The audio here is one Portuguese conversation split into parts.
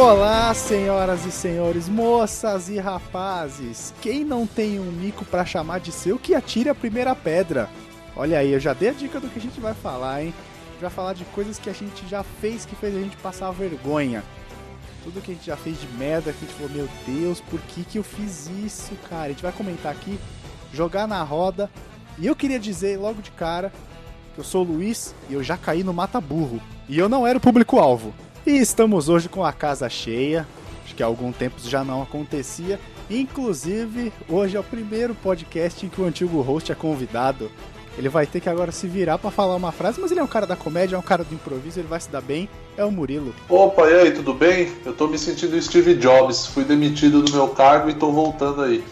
Olá, senhoras e senhores, moças e rapazes. Quem não tem um mico para chamar de seu, que atire a primeira pedra. Olha aí, eu já dei a dica do que a gente vai falar, hein? A gente vai falar de coisas que a gente já fez que fez a gente passar vergonha. Tudo que a gente já fez de merda, que a gente falou, meu Deus, por que, que eu fiz isso, cara? A gente vai comentar aqui, jogar na roda. E eu queria dizer logo de cara que eu sou o Luiz e eu já caí no mata burro. E eu não era o público-alvo. E estamos hoje com a casa cheia. Acho que há algum tempo já não acontecia. Inclusive, hoje é o primeiro podcast em que o antigo host é convidado. Ele vai ter que agora se virar para falar uma frase, mas ele é um cara da comédia, é um cara do improviso, ele vai se dar bem. É o Murilo. Opa, e aí, tudo bem? Eu tô me sentindo Steve Jobs. Fui demitido do meu cargo e tô voltando aí.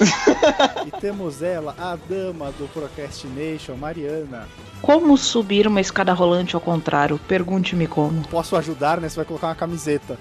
e temos ela, a dama do Procrastination, Mariana. Como subir uma escada rolante ao contrário? Pergunte-me como. Posso ajudar, né? Você vai colocar uma camiseta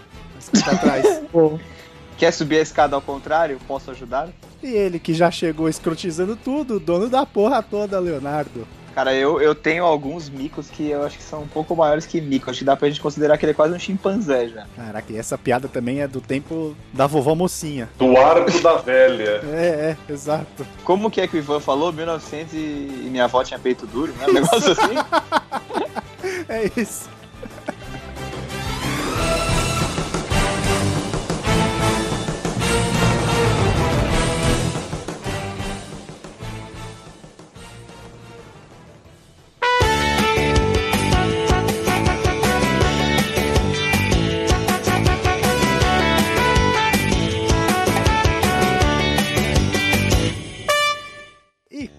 atrás. Quer subir a escada ao contrário? Posso ajudar? E ele que já chegou escrotizando tudo, dono da porra toda, Leonardo. Cara, eu, eu tenho alguns micos que eu acho que são um pouco maiores que mico. Acho que dá pra gente considerar que ele é quase um chimpanzé já. Caraca, e essa piada também é do tempo da vovó mocinha. Do arco da velha. É, é, exato. Como que é que o Ivan falou? 1900 e minha avó tinha peito duro, né? Um negócio assim. é isso.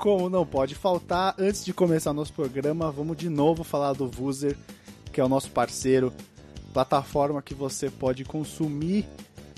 Como não pode faltar, antes de começar nosso programa, vamos de novo falar do Vuser, que é o nosso parceiro, plataforma que você pode consumir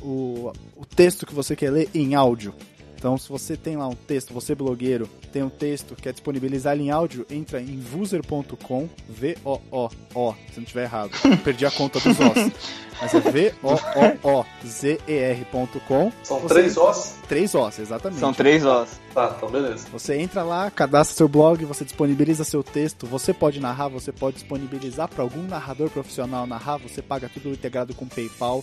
o, o texto que você quer ler em áudio. Então, se você tem lá um texto, você blogueiro, tem um texto, quer disponibilizar ele em áudio, entra em vuser.com, V-O-O-O, se não estiver errado. Perdi a conta dos Os. Mas é V-O-O-O-Z-E-R.com. São você... três Os? Três Os, exatamente. São três Os. Tá, então beleza. Você entra lá, cadastra seu blog, você disponibiliza seu texto, você pode narrar, você pode disponibilizar para algum narrador profissional narrar, você paga tudo integrado com PayPal.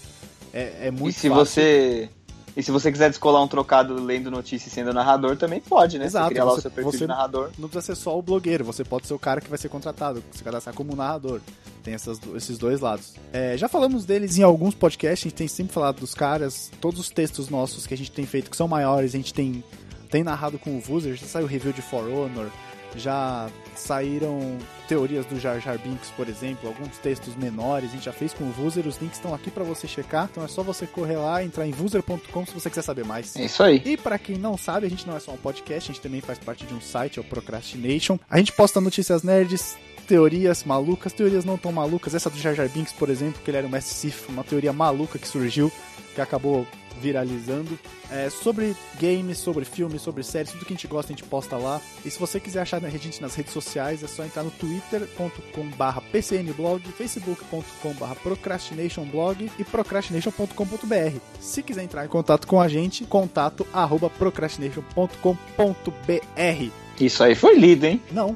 É, é muito E se fácil. você e se você quiser descolar um trocado lendo notícias sendo narrador, também pode, né? Exato. Você criar lá o seu perfil de narrador. Não precisa ser só o blogueiro, você pode ser o cara que vai ser contratado, se cadastrar como narrador. Tem essas, esses dois lados. É, já falamos deles em alguns podcasts, a gente tem sempre falado dos caras, todos os textos nossos que a gente tem feito que são maiores, a gente tem, tem narrado com o Vuser, já saiu review de For Honor, já saíram teorias do Jar Jar Binks, por exemplo, alguns textos menores, a gente já fez com o Vuser, os links estão aqui para você checar, então é só você correr lá, entrar em vuser.com se você quiser saber mais. É isso aí. E para quem não sabe, a gente não é só um podcast, a gente também faz parte de um site, é o Procrastination. A gente posta notícias nerds, teorias malucas, teorias não tão malucas, essa do Jar Jar Binks, por exemplo, que ele era um Mestre Sif, uma teoria maluca que surgiu, que acabou viralizando. É, sobre games, sobre filmes, sobre séries, tudo que a gente gosta a gente posta lá. E se você quiser achar a gente nas redes sociais, é só entrar no twitter.com.br pcnblog, facebook.com.br procrastinationblog e procrastination.com.br. Se quiser entrar em contato com a gente, contato arroba procrastination.com.br. Isso aí foi lido, hein? Não.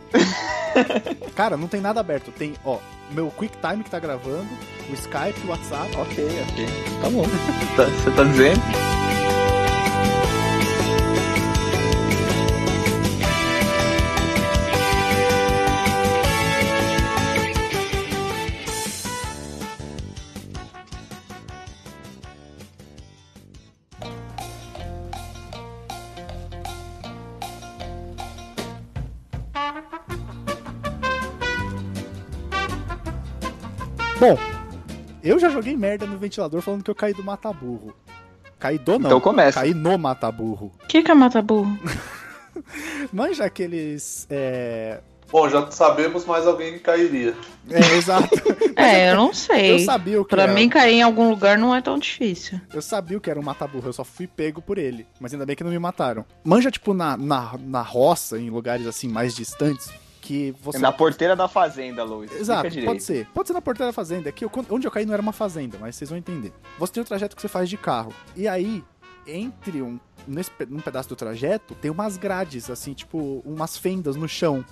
Cara, não tem nada aberto. Tem, ó, meu QuickTime que tá gravando, o Skype, o WhatsApp. Ok, ok. Tá bom. Tá, você tá dizendo? Bom, eu já joguei merda no ventilador falando que eu caí do mataburro. Caí do não. Então começa. Caí no mataburro. O que, que é mata-burro? Manja aqueles. É... Bom, já sabemos, mas alguém cairia. É, exato. É, eu não sei. Eu sabia o que Pra era. mim, cair em algum lugar não é tão difícil. Eu sabia o que era um mataburro, eu só fui pego por ele. Mas ainda bem que não me mataram. Manja, tipo, na, na, na roça, em lugares assim mais distantes, que você. Na porteira da fazenda, Luiz. Exato, pode ser. Pode ser na porteira da fazenda. É que eu- onde eu caí não era uma fazenda, mas vocês vão entender. Você tem o trajeto que você faz de carro. E aí, entre um. Nesse, num pedaço do trajeto, tem umas grades, assim, tipo, umas fendas no chão.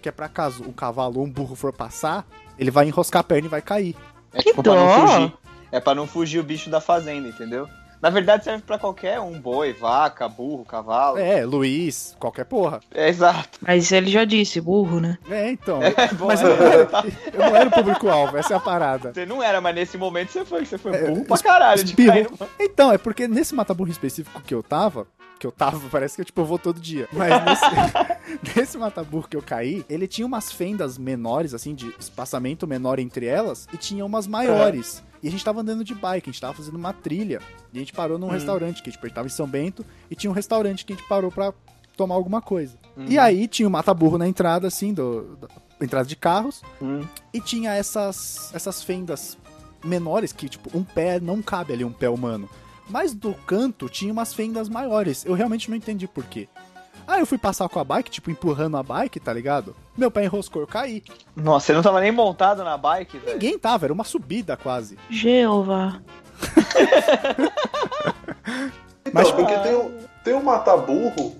Que é pra caso um cavalo ou um burro for passar, ele vai enroscar a perna e vai cair. É Que tipo pra não dó. fugir. É pra não fugir o bicho da fazenda, entendeu? Na verdade serve pra qualquer um, boi, vaca, burro, cavalo. É, É, Luiz, qualquer porra. exato. Mas ele já disse, burro, né? É, então. É, bom, mas é. eu não era, eu não era o público-alvo, essa é a parada. Você não era, mas nesse momento você foi, você foi É, burro pra caralho de cair no... Então, é porque nesse mataburro específico que eu tava, que eu tava, parece que eu, tipo, eu vou todo dia. Mas nesse, nesse mataburro que eu caí, ele tinha umas fendas menores, assim, de espaçamento menor entre elas, e tinha umas maiores. E a gente tava andando de bike, a gente tava fazendo uma trilha. E a gente parou num restaurante, que tipo, a gente tava em São Bento, e tinha um restaurante que a gente parou pra tomar alguma coisa. E aí tinha o mataburro na entrada, assim, do, da entrada de carros. Hum. E tinha essas, essas fendas menores que, tipo, um pé não cabe ali, um pé humano. Mas do canto tinha umas fendas maiores. Eu realmente não entendi por quê. Aí eu fui passar com a bike, tipo, empurrando a bike, tá ligado? Meu pé enroscou, eu caí. Nossa, você não tava nem montado na bike, velho? Ninguém tava, era uma subida quase. Jeová. Então, Mas- porque tem, um- tem um mataburro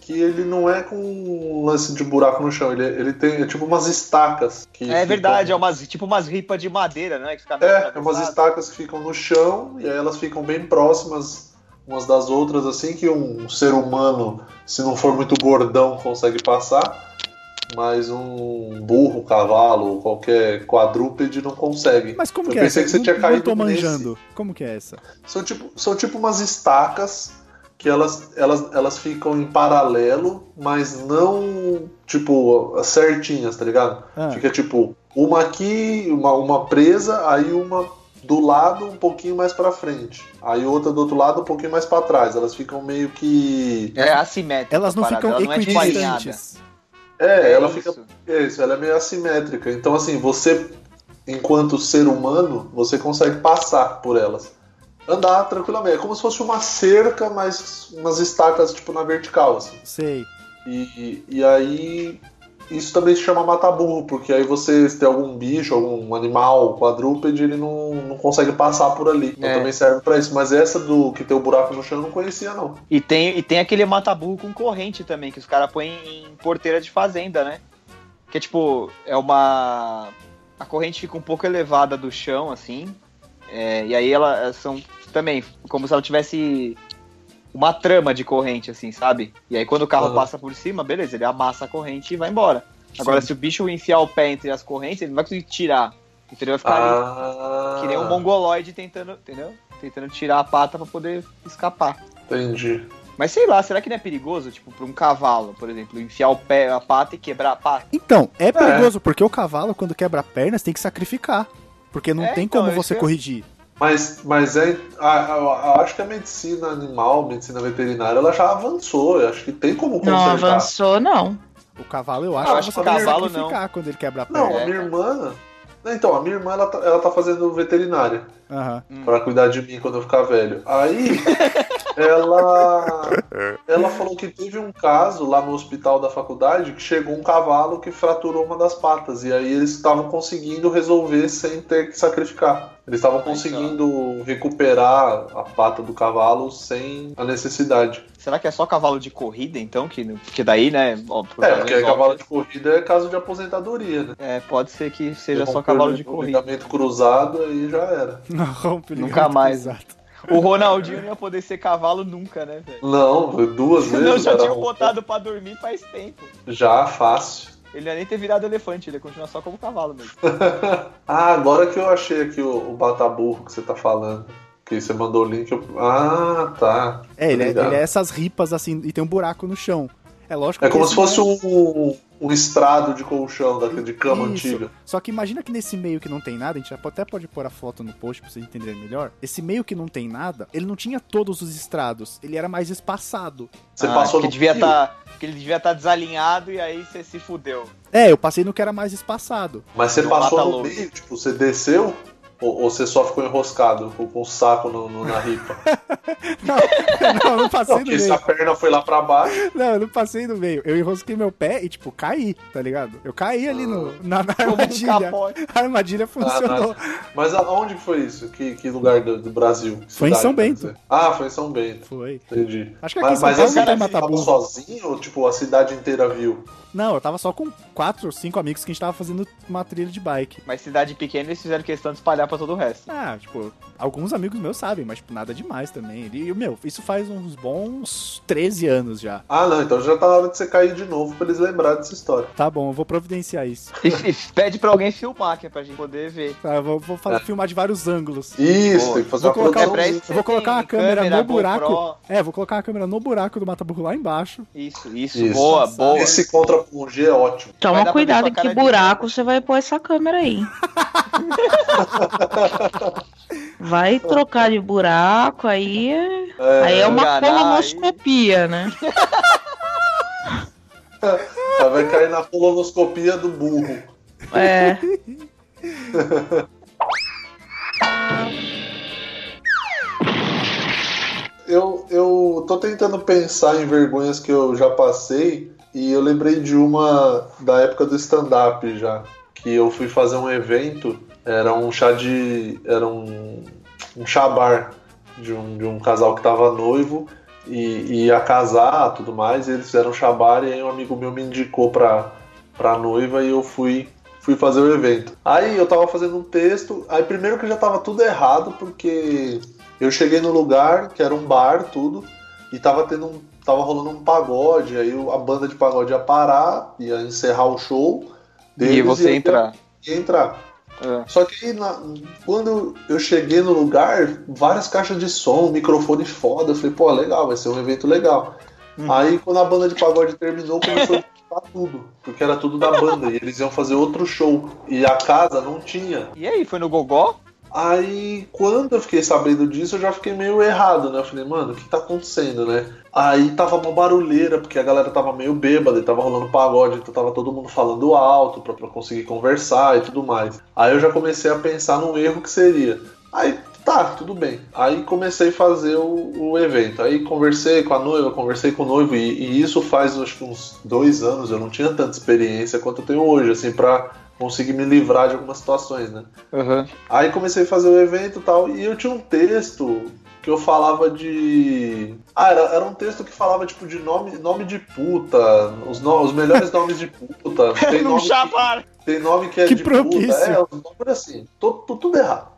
que ele não é com um lance de buraco no chão, ele, ele tem é tipo umas estacas. Que É ficam- verdade, é umas, tipo umas ripas de madeira, né? Que fica É, é umas estacas que ficam no chão e aí elas ficam bem próximas umas das outras, assim que um ser humano, se não for muito gordão, consegue passar, mas um burro, cavalo, qualquer quadrúpede não consegue. Mas como Eu que é pensei essa? que você Não- tinha não caído tô nesse. manjando. Como que é essa? São tipo, são tipo umas estacas que elas, elas, elas ficam em paralelo, mas não tipo certinhas, tá ligado? Ah, Fica tipo uma aqui, uma, uma presa, aí uma do lado um pouquinho mais pra frente. Aí outra do outro lado um pouquinho mais pra trás. Elas ficam meio que. É assimétrica. elas não ficam ela não é tipo equidistantes. É, ela isso. fica. É isso, ela é meio assimétrica. Então, assim, você, enquanto ser humano, você consegue passar por elas. Andar tranquilamente. É como se fosse uma cerca, mas umas estacas, tipo, na vertical, assim. Sei. E, e aí isso também se chama mataburro, porque aí você tem algum bicho, algum animal, quadrúpede, ele não, não consegue passar por ali. Então É. também serve pra isso. Mas essa do que tem o buraco no chão eu não conhecia, não. E tem, e tem aquele mataburro com corrente também, que os caras põem em porteira de fazenda, né? Que é tipo, é uma. A corrente fica um pouco elevada do chão, assim. é, e aí ela elas são também como se ela tivesse uma trama de corrente, assim, sabe? E aí quando o carro Aham. passa por cima, beleza, ele amassa a corrente e vai embora. Agora, Sim. se o bicho enfiar o pé entre as correntes, ele não vai conseguir tirar. Entendeu? Vai ficar ali Ah, que nem um mongoloide tentando, entendeu? Tentando tirar a pata pra poder escapar. Entendi. Mas sei lá, será que não é perigoso, tipo, pra um cavalo, por exemplo, enfiar o pé, a pata e quebrar a pata? Então, é perigoso, porque o cavalo, quando quebra a perna, você tem que sacrificar. Porque não É, tem então, como você é- corrigir. Mas, mas é. a- acho que a medicina animal, medicina veterinária, ela já avançou. Eu acho que tem como Não consertar. avançou, não. O cavalo, eu acho Ah, que acho você que tem que cavalo sacrificar quando ele quebra a Não, perna. a minha irmã. Então, a minha irmã ela tá, ela tá fazendo veterinária. Aham. Pra cuidar de mim quando eu ficar velho. Aí ela ela falou que teve um caso lá no hospital da faculdade que chegou um cavalo que fraturou uma das patas e aí eles estavam conseguindo resolver sem ter que sacrificar. Eles estavam conseguindo recuperar a pata do cavalo sem a necessidade. Será que é só cavalo de corrida, então? Que, porque daí, né? ó, por É, porque cavalo de corrida é caso de aposentadoria, né? é, pode ser que seja só cavalo de corrida. ligamento cruzado aí já era. Não rompe Nunca mais. cruzado. O Ronaldinho não ia poder ser cavalo nunca, né, velho? Não, duas vezes. Não, já tinha botado pra dormir faz tempo. Já, fácil. Ele não ia nem ter virado elefante, ele ia continuar só como cavalo mesmo. Ah, agora que eu achei aqui o, o bataburro que você tá falando. Que você mandou o link. Eu... Ah, tá. É, ele é, ele é essas ripas assim, e tem um buraco no chão. É lógico É que como se fosse meio- um, um estrado de colchão da, de cama Isso. antiga. Só que imagina que nesse meio que não tem nada, a gente até pode pôr a foto no post pra vocês entenderem melhor. Esse meio que não tem nada, ele não tinha todos os estrados, ele era mais espaçado. Você Ah, passou que no devia tá, que ele devia estar desalinhado e aí você se fudeu. É, eu passei no que era mais espaçado. Mas você passou no meio, tipo, você desceu ou, ou você só ficou enroscado com, com o saco no, no- na ripa? Não, não, eu não passei no Porque se meio. a perna foi lá pra baixo. Não, eu não passei no meio. Eu enrosquei meu pé e, tipo, caí, tá ligado? Eu caí ali no, na, na um armadilha. A armadilha funcionou. Mas aonde foi isso? Que, que lugar do, do Brasil? Foi em São Bento. Ah, foi em São Bento. Foi. Entendi. Acho que aqui em Mas, São mas Paulo não cara tava sozinho ou tipo a cidade inteira viu? Não, eu tava só com quatro ou cinco amigos que a gente tava fazendo uma trilha de bike. Mas cidade pequena eles fizeram questão de espalhar pra todo o resto. Ah, tipo, alguns amigos meus sabem, mas tipo, nada demais também. E, meu, isso faz uns bons 13 anos já. Ah, não, então já tá na hora de você cair de novo pra eles lembrarem dessa história. Tá bom, eu vou providenciar isso. E, e pede pra alguém filmar, que é pra gente poder ver. Tá, eu vou, vou fa- É. filmar de vários ângulos. Isso, Boa. tem que fazer Vou uma colocar, pra isso eu vou colocar uma câmera, câmera, no buraco. GoPro. É, vou colocar a câmera no buraco do mataburro lá embaixo. Isso, isso, Isso. boa, boa. Esse contra G é ótimo. Toma cuidado que buraco você vai pôr essa câmera aí. Vai trocar de buraco, aí é, aí é uma enganar, colonoscopia, né? Vai cair na colonoscopia do burro. É. Eu, eu tô tentando pensar em vergonhas que eu já passei e eu lembrei de uma da época do stand-up já. Que eu fui fazer um evento, era um chá de. Era um, um chá bar de um, de um casal que tava noivo e, e ia casar tudo mais. E eles fizeram um chá bar e aí um amigo meu me indicou pra, pra noiva e eu fui fui fazer o evento. Aí eu tava fazendo um texto, aí primeiro que já tava tudo errado, porque eu cheguei no lugar, que era um bar, tudo, e tava tendo um. tava rolando um pagode, aí a banda de pagode ia parar, ia encerrar o show. E você ia- entrar. Ia entrar. É. Só que aí, na- quando eu cheguei no lugar, várias caixas de som, microfone foda. Eu falei, pô, legal, vai ser um evento legal. Uhum. Aí quando a banda de pagode terminou, começou a tudo. Porque era tudo da banda. e eles iam fazer outro show. E a casa não tinha. E aí, foi no Gogó? Aí, quando eu fiquei sabendo disso, eu já fiquei meio errado, né? Eu falei, mano, o que tá acontecendo, né? Aí tava uma barulheira, porque a galera tava meio bêbada e tava rolando pagode, então tava todo mundo falando alto pra, pra conseguir conversar e tudo mais. Aí eu já comecei a pensar num erro que seria. Aí, tá, tudo bem. Aí comecei a fazer o, o evento. Aí conversei com a noiva, conversei com o noivo, e, e isso faz acho que uns dois anos, eu não tinha tanta experiência quanto eu tenho hoje, assim, pra conseguir me livrar de algumas situações, né? Uhum. Aí comecei a fazer o evento e tal, e eu tinha um texto que eu falava de. Ah, era, era um texto que falava tipo de nome, nome de puta, os, no- os melhores nomes de puta. Tem nome, que, tem nome que é Que de propício. puta. É, os nomes assim, tudo, tudo errado.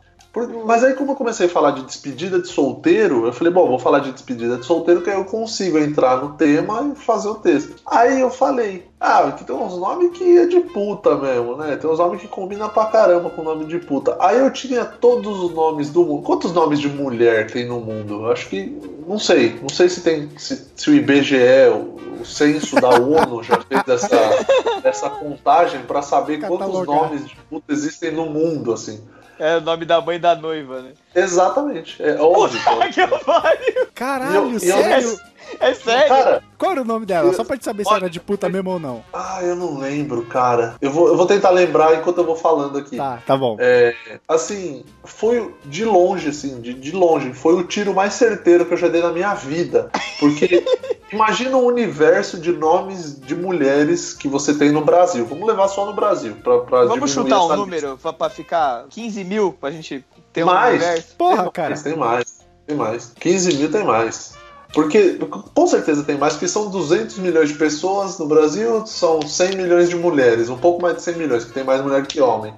Mas aí, como eu comecei a falar de despedida de solteiro, eu falei, bom, vou falar de despedida de solteiro, que aí eu consigo entrar no tema e fazer o texto. Aí eu falei, ah, aqui tem uns nomes que é de puta mesmo, né? Tem uns nomes que combinam pra caramba com o nome de puta. Aí eu tinha todos os nomes do mundo. Quantos nomes de mulher tem no mundo? Eu acho que. Não sei. Não sei se tem. Se, se o IBGE, o, o censo da ONU, já fez essa, essa contagem pra saber quantos nomes de puta existem no mundo, assim. É o nome da mãe da noiva, né? Exatamente. É óbvio. Puta que pariu! Caralho, eu- e eu- sério? É sério? Cara, Qual era o nome dela? Eu- Só pra gente saber se Olha, era de puta mesmo ou não. ah, eu não lembro, cara. Eu vou, eu vou tentar lembrar enquanto eu vou falando aqui. Tá, tá bom. É, assim, foi de longe, assim, de, de longe, foi o tiro mais certeiro que eu já dei na minha vida. Porque imagina um universo de nomes de mulheres que você tem no Brasil. Vamos levar só no Brasil. Pra, pra Vamos chutar um número pra, pra ficar 15 mil pra gente ter um Mais. universo? Porra, tem cara. Mais, tem mais, tem mais. 15 mil tem mais. Porque, com certeza tem mais, porque são 200 milhões de pessoas no Brasil, são 100 milhões de mulheres, um pouco mais de 100 milhões, que tem mais mulher que homem.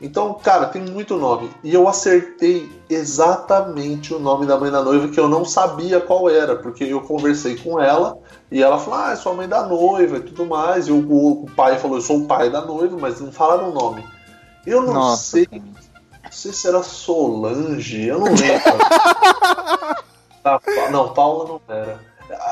Então, cara, tem muito nome. E eu acertei exatamente o nome da mãe da noiva que eu não sabia qual era, porque eu conversei com ela e ela falou: Ah, é sua mãe da noiva e tudo mais. E o, o pai falou: Eu sou o pai da noiva, mas não falaram o nome. Eu não Nossa. sei não sei se era Solange, eu não lembro. Ah, Pa- não, Paula não era.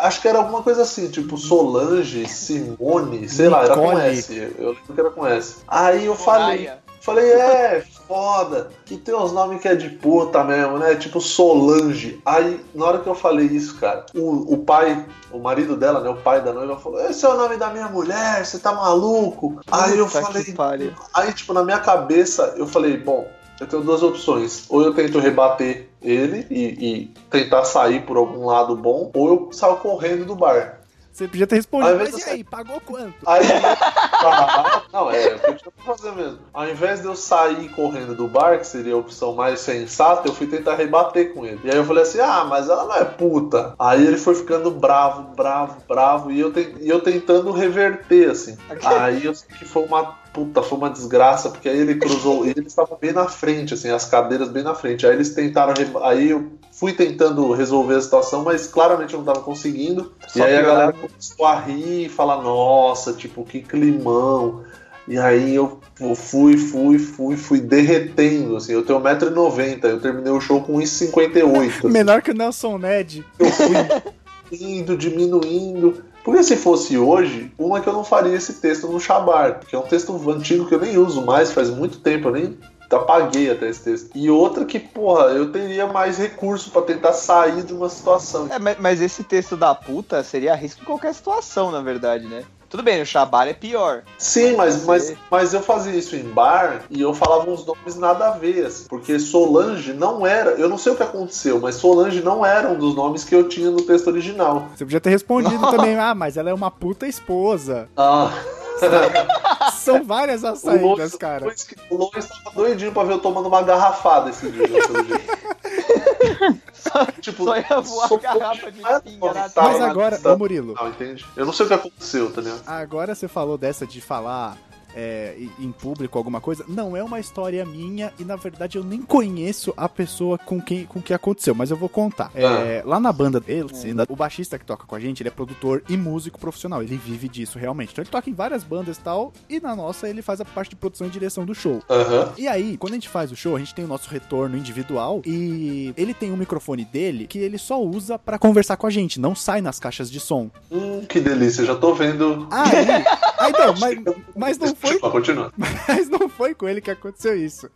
Acho que era alguma coisa assim, tipo Solange, Simone, sei lá, era com Nicole. S. Eu lembro que era com S. Aí eu falei, falei, é, foda, que tem uns nomes que é de puta mesmo, né? Tipo Solange. Aí, na hora que eu falei isso, cara, o, o pai, o marido dela, né, o pai da noiva, falou: Esse é o nome da minha mulher, você tá maluco? Aí eu Puta falei, que pariu. Aí, tipo, na minha cabeça, eu falei, bom, eu tenho duas opções. Ou eu tento rebater ele e, e tentar sair por algum lado bom, ou eu saio correndo do bar. Você podia ter respondido, mas e aí, pagou quanto? Aí. Ah, não, é, o que eu tinha pra fazer mesmo. Ao invés de eu sair correndo do bar, que seria a opção mais sensata, eu fui tentar rebater com ele. E aí eu falei assim: ah, mas ela não é puta. Aí ele foi ficando bravo, bravo, bravo, e eu, te- e eu tentando reverter, assim. Aí eu sei que foi uma. Puta, foi uma desgraça, porque aí ele cruzou, e eles estavam bem na frente, assim, as cadeiras bem na frente. Aí eles tentaram. Aí eu fui tentando resolver a situação, mas claramente eu não tava conseguindo. Só e aí a galera começou a rir e falar, nossa, tipo, que climão. E aí eu fui, fui, fui, fui derretendo, assim. Eu tenho 1,90m, eu terminei o show com 1,58m. assim. Menor que o Nelson Ned. Eu fui indo, diminuindo. Porque se fosse hoje, uma que eu não faria esse texto no Shabar, porque é um texto antigo que eu nem uso mais, faz muito tempo, eu nem apaguei até esse texto. E outra que, porra, eu teria mais recurso pra tentar sair de uma situação. É, mas, mas esse texto da puta seria risco em qualquer situação, na verdade, né? Tudo bem, o Shabar é pior. Sim, mas, Mas mas, eu fazia isso em bar e eu falava uns nomes nada a ver, assim, porque Solange não era, eu não sei o que aconteceu, mas Solange não era um dos nomes que eu tinha no texto original. Você podia ter respondido também, ah, mas ela é uma puta esposa. Ah, São várias as saídas, cara. o Lois tava doidinho pra ver eu tomando uma garrafada esse dia, jeito. tipo, Só ia voar sou- garrafa de pinga na Tá, Mas agora, ô Murilo, Não, entende? Eu não sei o que aconteceu, tá ligado? agora você falou dessa de falar é, em- público alguma coisa. Não é uma história minha e na verdade eu nem conheço a pessoa com quem com que aconteceu, mas eu vou contar. É, Lá na banda dele, o baixista que toca com a gente, ele é produtor e músico profissional. Ele vive disso realmente. Então ele toca em várias bandas e tal, e na nossa ele faz a parte de produção e direção do show. E aí, quando a gente faz o show, a gente tem o nosso retorno individual e ele tem um microfone dele que ele só usa pra conversar com a gente, não sai nas caixas de som. Hum, que delícia, já tô vendo. Aí, aí não, mas, mas não foi, Continua, continua. mas não foi com ele que aconteceu isso.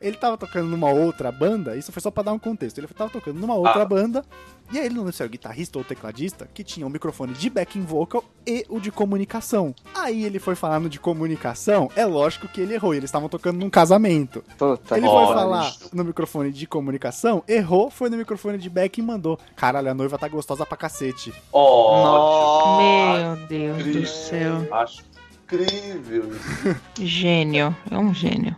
Ele tava tocando numa outra banda, isso foi só pra dar um contexto. Ele tava tocando numa outra Ah. banda, e aí ele não lembro se era o guitarrista ou o tecladista, que tinha o microfone de backing vocal e o de comunicação. Aí ele foi falar no de comunicação, é lógico que ele errou, eles estavam tocando num casamento. Puta Ele foi falar isso. no microfone de comunicação, errou, foi no microfone de back e mandou. Caralho, a noiva tá gostosa pra cacete. Ó, Meu Deus do céu. acho incrível. Gênio. É um gênio.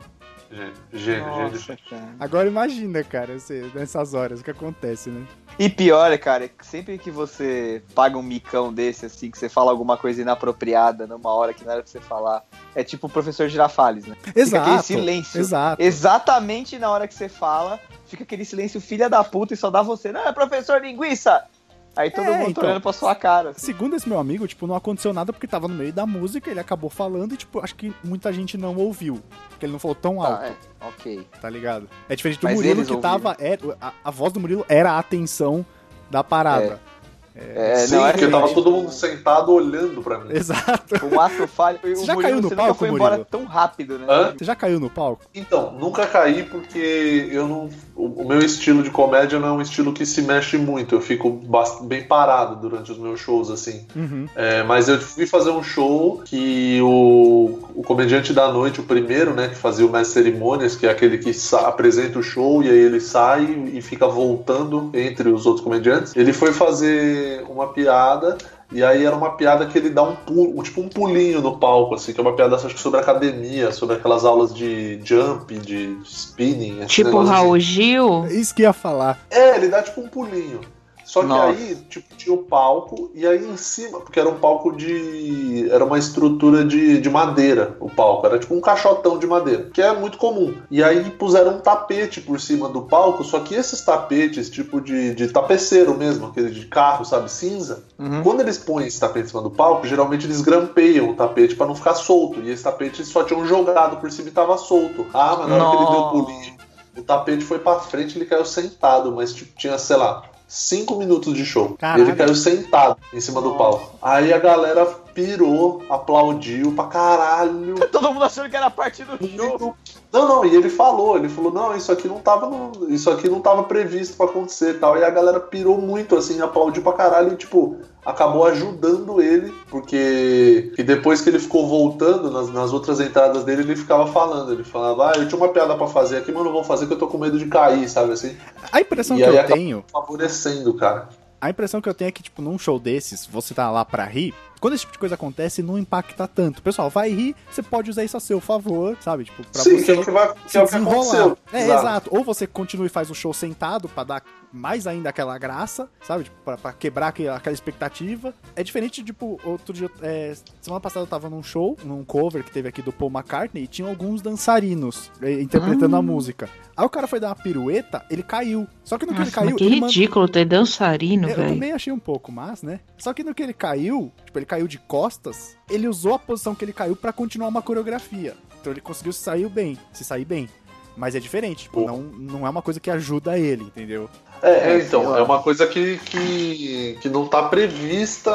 Gênio, gênio, gênio. Nossa, cara. Agora imagina, cara, você, nessas horas, o que acontece, né? E pior, cara, que sempre que você paga um micão desse, assim, que você fala alguma coisa inapropriada numa hora que não era pra você falar, é tipo o professor Girafales, né? Fica Exato. aquele silêncio. Exato. Exatamente na hora que você fala, fica aquele silêncio filha da puta e só dá você, não, é professor linguiça! Aí todo É, mundo então. olhando pra sua cara. assim. Segundo esse meu amigo, tipo, não aconteceu nada porque tava no meio da música, ele acabou falando e, tipo, acho que muita gente não ouviu. Porque ele não falou tão alto, Ah, é, ok. tá ligado? É diferente do Mas Murilo que tava. é, a, a voz do Murilo era a atenção da parada. É, Sim, não é porque tava todo mundo sentado olhando pra mim. Exato. Um ato falho. O já Murilo, caiu no você palco, foi embora Murilo? tão rápido, né? Hã? Você já caiu no palco? Então, nunca caí porque eu não. O, meu estilo de comédia não é um estilo que se mexe muito. Eu fico bem parado durante os meus shows, assim. Uhum. É, mas eu fui fazer um show que o, o comediante da noite, o primeiro, né, que fazia o mestre cerimônias, que é aquele que apresenta o show e aí ele sai e fica voltando entre os outros comediantes. Ele foi fazer uma piada e aí era uma piada que ele dá um pulo, tipo um pulinho no palco, assim, que é uma piada acho que sobre academia, sobre aquelas aulas de jump, de spinning. Tipo o negócio assim. Raul Gil. Isso que ia falar. É, ele dá tipo um pulinho. Só que Nossa. aí, tipo, tinha o palco, e aí em cima, porque era um palco de. Era uma estrutura de, de madeira, o palco. Era tipo um caixotão de madeira, que é muito comum. E aí puseram um tapete por cima do palco, só que esses tapetes, tipo de, de tapeceiro mesmo, aquele de carro, sabe, cinza. Uhum. Quando eles põem esse tapete em cima do palco, geralmente eles grampeiam o tapete pra não ficar solto. E esse tapete só tinham jogado por cima e tava solto. Ah, mas na hora que ele deu o pulinho, o tapete foi pra frente e ele caiu sentado, mas tipo, tinha, sei lá, cinco minutos de show. Caralho. E ele caiu sentado em cima do palco. Aí a galera pirou, aplaudiu pra caralho. Todo mundo achando que era parte do show. Não, não, e ele falou, ele falou, não, isso aqui não tava, no- isso aqui não tava previsto pra acontecer e tal. E a galera pirou muito, assim, aplaudiu pra caralho e, tipo, acabou ajudando ele, porque que depois que ele ficou voltando nas, nas outras entradas dele, ele ficava falando, ele falava, ah, eu tinha uma piada pra fazer aqui, mas não vou fazer que eu tô com medo de cair, sabe assim? A impressão E que eu tenho Favorecendo, cara. A impressão que eu tenho é que, tipo, num show desses, você tá lá pra rir, quando esse tipo de coisa acontece, não impacta tanto. Pessoal, vai rir, você pode usar isso a seu favor, sabe? Tipo, pra Sim, você que é o que, vai, que se é o que aconteceu. É, exato. Ou você continua e faz o show sentado pra dar mais ainda aquela graça, sabe? Tipo, pra, pra quebrar aquele- aquela expectativa. É diferente, tipo, outro dia. é, semana passada eu tava num show, num cover que teve aqui do Paul McCartney, e tinha alguns dançarinos é, interpretando Ah. a música. Aí o cara foi dar uma pirueta, ele caiu. Só que no que ele Nossa, caiu. que ele mandou- ridículo ter dançarino, é, eu velho. também achei um pouco, mas, né? Só que no que ele caiu, tipo, ele caiu de costas, ele usou a posição que ele caiu pra continuar uma coreografia. Então ele conseguiu se sair bem, se sair bem. Mas é diferente, tipo, não, não é uma coisa que ajuda ele, entendeu? É, é, então, é uma coisa que, que, que não tá prevista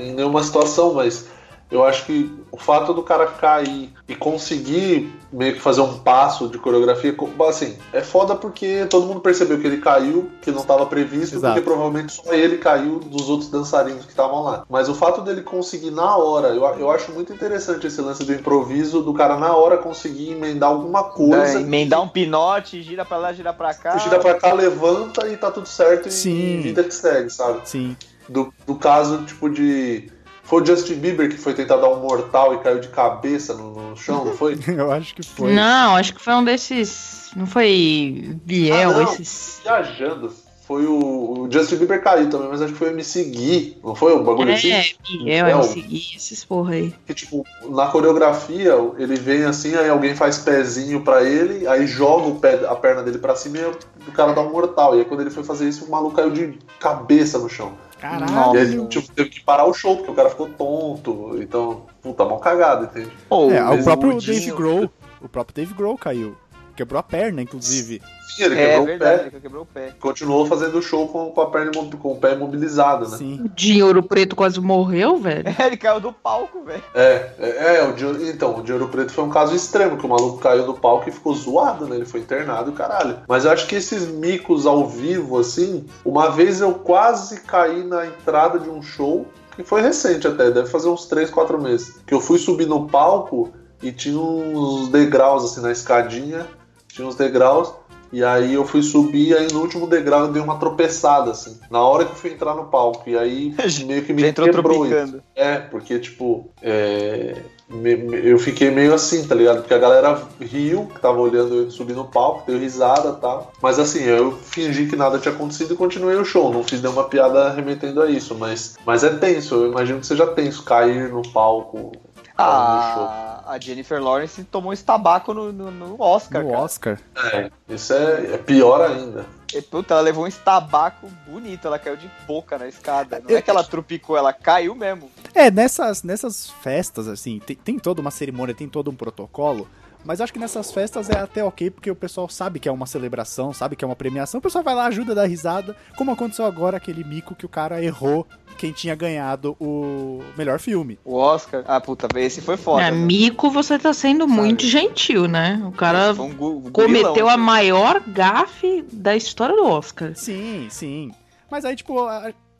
em nenhuma situação, mas eu acho que o fato do cara cair e conseguir meio que fazer um passo de coreografia, co- assim, é foda porque todo mundo percebeu que ele caiu, que não estava previsto, Exato. porque provavelmente só ele caiu dos outros dançarinos que estavam lá. Mas o fato dele conseguir na hora, eu, eu acho muito interessante esse lance do improviso, do cara na hora conseguir emendar alguma coisa. É, emendar um pinote, gira pra lá, gira pra cá. Gira pra cá, levanta e tá tudo certo e Sim. vida que segue, sabe? Sim. Do, do caso, tipo, de. Foi o Justin Bieber que foi tentar dar um mortal e caiu de cabeça no, no chão, não foi? Eu acho que foi. Não, acho que foi um desses. Não foi Biel, Ah, não. esses. Viajando. Foi o, o Justin Bieber caiu também, mas acho que foi o MC Gui, não foi? Um bagulho assim? É, Biel, É, MC Gui, esses porra aí. Que, tipo, na coreografia, ele vem assim, aí alguém faz pezinho pra ele, aí joga o pé, a perna dele pra cima e o cara dá um mortal. E aí quando ele foi fazer isso, o maluco caiu de cabeça no chão. Caralho. E aí, tipo, teve que parar o show, porque o cara ficou tonto. Então, puta, mal cagado, entende? Pô, É, o próprio. Dave Grohl. O próprio Dave Grohl caiu. Quebrou a perna, inclusive. Sim, ele é quebrou verdade, o pé. ele quebrou o pé. Continuou fazendo o show com, com a perna com o pé imobilizado, né? Sim. O Ouro Preto quase morreu, velho. É, ele caiu do palco, velho. É, é, é, o Ouro- então, o Ouro Preto foi um caso extremo, que o maluco caiu do palco e ficou zoado, né? Ele foi internado e caralho. Mas eu acho que esses micos ao vivo, assim, uma vez eu quase caí na entrada de um show, que foi recente até, deve fazer uns 3, 4 meses. Que eu fui subir no palco e tinha uns degraus, assim, na escadinha, tinha uns degraus. E aí eu fui subir, e aí no último degrau eu dei uma tropeçada, assim, na hora que eu fui entrar no palco. E aí meio que me quebrou isso. É, porque, tipo, é, me- me- eu fiquei meio assim, tá ligado? Porque a galera riu, que tava olhando eu subir no palco, deu risada e tal. Mas assim, eu fingi que nada tinha acontecido e continuei o show. Não fiz nenhuma piada remetendo a isso, mas, mas é tenso. Eu imagino que seja tenso cair no palco. cair no show. A, Jennifer Lawrence tomou esse tabaco no, no, no Oscar, No cara. Oscar. É, isso é, é pior ainda. E, puta, ela levou um estabaco bonito, ela caiu de boca na escada. Não é que ela trupicou, ela caiu mesmo. É, nessas, nessas festas, assim, tem, tem toda uma cerimônia, tem todo um protocolo. Mas acho que nessas festas é até ok, porque o pessoal sabe que é uma celebração, sabe que é uma premiação. O pessoal vai lá, ajuda, dá risada. Como aconteceu agora aquele mico que o cara errou quem tinha ganhado o melhor filme. O Oscar. Ah, puta, esse foi foda. É, né? mico, você tá sendo muito gentil, né? O cara um gu- um cometeu gurilão, a assim. maior gafe da história do Oscar. Sim, sim. Mas aí, tipo,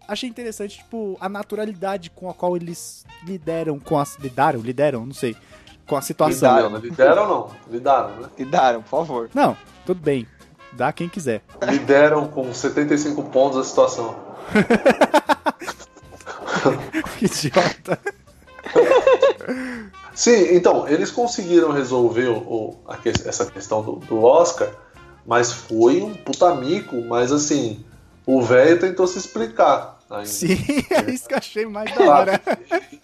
achei interessante, tipo, a naturalidade com a qual eles lideram com as. Lidaram? Lideram? Não sei. Com a situação. Lidaram, né? Lideram ou não? Lidaram, né? Lidaram, por favor. Não, tudo bem. Dá quem quiser. Lideram com 75 pontos a situação. Que idiota. Sim, então, eles conseguiram resolver o, o- a que- essa questão do, do Oscar, mas foi um puta mico, mas assim, o velho tentou se explicar. ainda. Sim, é isso que eu achei mais da hora.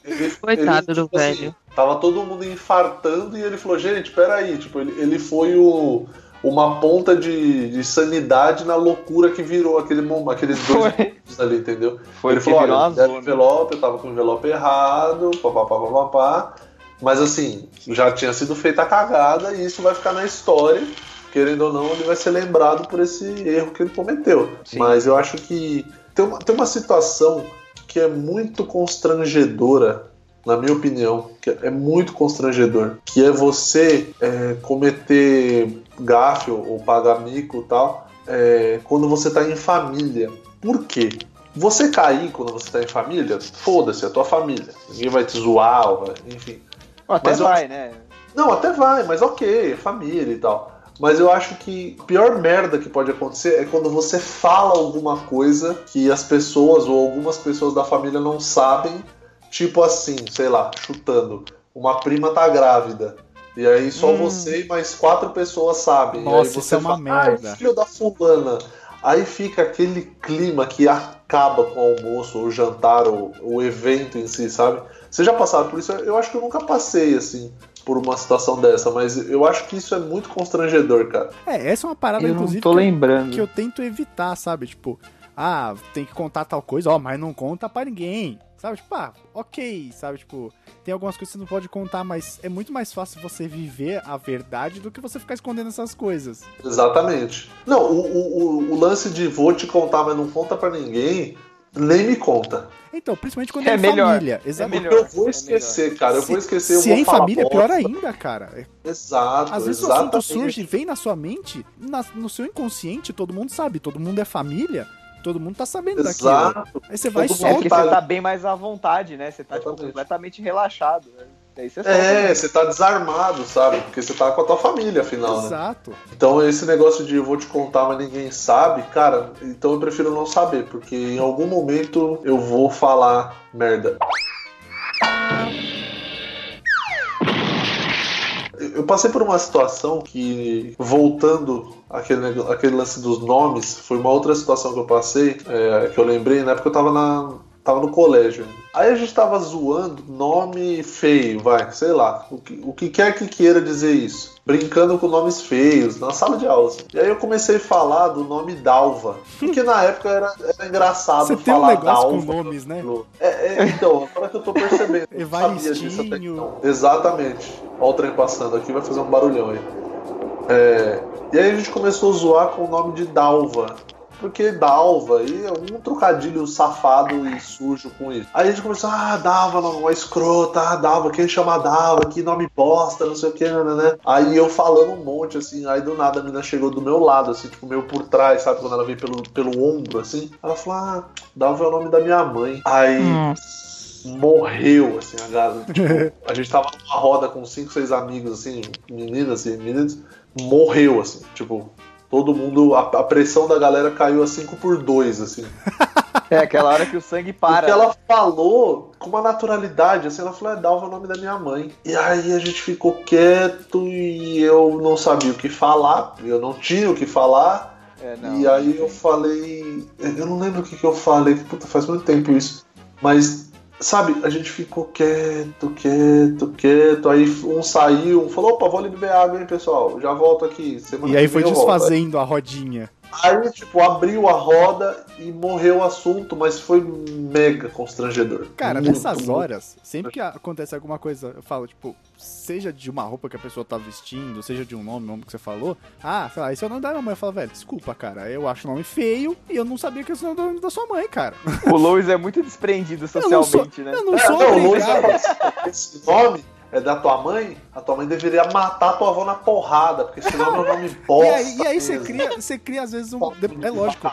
Ele- Coitado do tipo assim, velho. tava todo mundo infartando e ele falou, gente, peraí, tipo, ele, ele foi o, uma ponta de, de sanidade na loucura que virou aquele, aqueles dois Foi. ali, entendeu? Foi ele que falou, olha, zona. envelope, eu tava com o envelope errado, papapá, papapá. Mas assim, já tinha sido feita a cagada e isso vai ficar na história. Querendo ou não, ele vai ser lembrado por esse erro que ele cometeu. Sim. Mas eu acho que tem uma, tem uma situação que é muito constrangedora na minha opinião, que é muito constrangedor, que é você é, cometer gafe ou pagar mico e tal, é, quando você tá em família. Por quê? Você cair quando você tá em família, foda-se, é tua família. Ninguém vai te zoar, enfim. Até mas vai, eu... né? Não, até vai, mas ok, é família e tal. Mas eu acho que a pior merda que pode acontecer é quando você fala alguma coisa que as pessoas ou algumas pessoas da família não sabem Tipo assim, sei lá, chutando. Uma prima tá grávida. E aí só hum. você e mais quatro pessoas sabem. Nossa, você isso é uma fala, merda. filho da fulana. Aí fica aquele clima que acaba com o almoço, ou o jantar, ou o evento em si, sabe? Você já passaram por isso? Eu acho que eu nunca passei, assim, por uma situação dessa, mas eu acho que isso é muito constrangedor, cara. É, essa é uma parada, eu inclusive, tô lembrando. que eu tento evitar, sabe? Tipo, ah, tem que contar tal coisa, ó, mas não conta para ninguém. Sabe, tipo, ah, ok, sabe, tipo, tem algumas coisas que você não pode contar, mas é muito mais fácil você viver a verdade do que você ficar escondendo essas coisas. Exatamente. Não, o, o, o lance de vou te contar, mas não conta para ninguém, nem me conta. Então, principalmente quando é, é melhor, família. Exatamente. É melhor, eu vou é esquecer, é cara. Eu se, vou esquecer. Eu se vou é em família, bosta. pior ainda, cara. Exato. Às vezes exatamente. o assunto surge, vem na sua mente, na, no seu inconsciente, todo mundo sabe, todo mundo é família. Todo mundo tá sabendo Exato. daquilo. Aí você vai e solta. É porque você tá bem mais à vontade, né? Você tá tipo, completamente relaxado. Né? Você é, você tá desarmado, sabe? Porque você tá com a tua família, afinal, né? Exato. Né? Então esse negócio de eu vou te contar, mas ninguém sabe, cara, então eu prefiro não saber, porque em algum momento eu vou falar merda. Eu passei por uma situação que, voltando aquele, aquele lance dos nomes, foi uma outra situação que eu passei, é, que eu lembrei, na época eu tava na, tava no colégio. Aí a gente tava zoando nome feio, vai, sei lá, o que, o que quer que queira dizer isso. Brincando com nomes feios, na sala de aula. E aí eu comecei a falar do nome Dalva. Porque na época era, era engraçado Você falar tem um negócio Dalva. com nomes, né? É, é, então, agora que eu tô percebendo. Evaristinho. Exatamente. Olha o trem passando aqui, vai fazer um barulhão aí. É, e aí a gente começou a zoar com o nome de Dalva porque Dalva, e é um trocadilho safado e sujo com isso. Aí a gente começou, ah, Dalva, não, uma escrota, ah, Dalva, quem chama Dalva, que nome bosta, não sei o que, né, né, né? Aí eu falando um monte, assim, aí do nada a menina chegou do meu lado, assim, tipo, meio por trás, sabe, quando ela veio pelo, pelo ombro, assim. Ela falou, ah, Dalva é o nome da minha mãe. Aí. morreu, assim, a galera. Tipo, a gente tava numa roda com cinco, seis amigos, assim, meninas e meninos, morreu, assim, tipo, todo mundo, a, a, pressão da galera caiu a 5 por 2, assim. É, aquela hora que o sangue para. Porque ela falou com uma naturalidade, assim, ela falou, é, Dalva é o nome da minha mãe. E aí a gente ficou quieto e eu não sabia o que falar, eu não tinha o que falar. É, e aí eu falei, eu não lembro o que, que eu falei, puta, faz muito tempo isso. Mas sabe, a gente ficou quieto, quieto, quieto. Aí um saiu, um falou: opa, vou ali beber água, hein, pessoal. Já volto aqui. E aí foi desfazendo volto. a rodinha. Aí, tipo, abriu a roda e morreu o assunto, mas foi mega constrangedor. Cara, muito, nessas muito. horas, sempre que acontece alguma coisa, eu falo, tipo, seja de uma roupa que a pessoa tá vestindo, seja de um nome, nome que você falou, ah, sei lá, esse é o nome da minha mãe. Eu falo, velho, desculpa, cara, eu acho o nome feio e eu não sabia que esse é o nome da sua mãe, cara. O Lois é muito desprendido socialmente, eu né? Eu não sou é, não, é, esse nome é da tua mãe, a tua mãe deveria matar a tua avó na porrada, porque senão meu nome bosta. E aí, e aí você cria, você cria às vezes um. É lógico.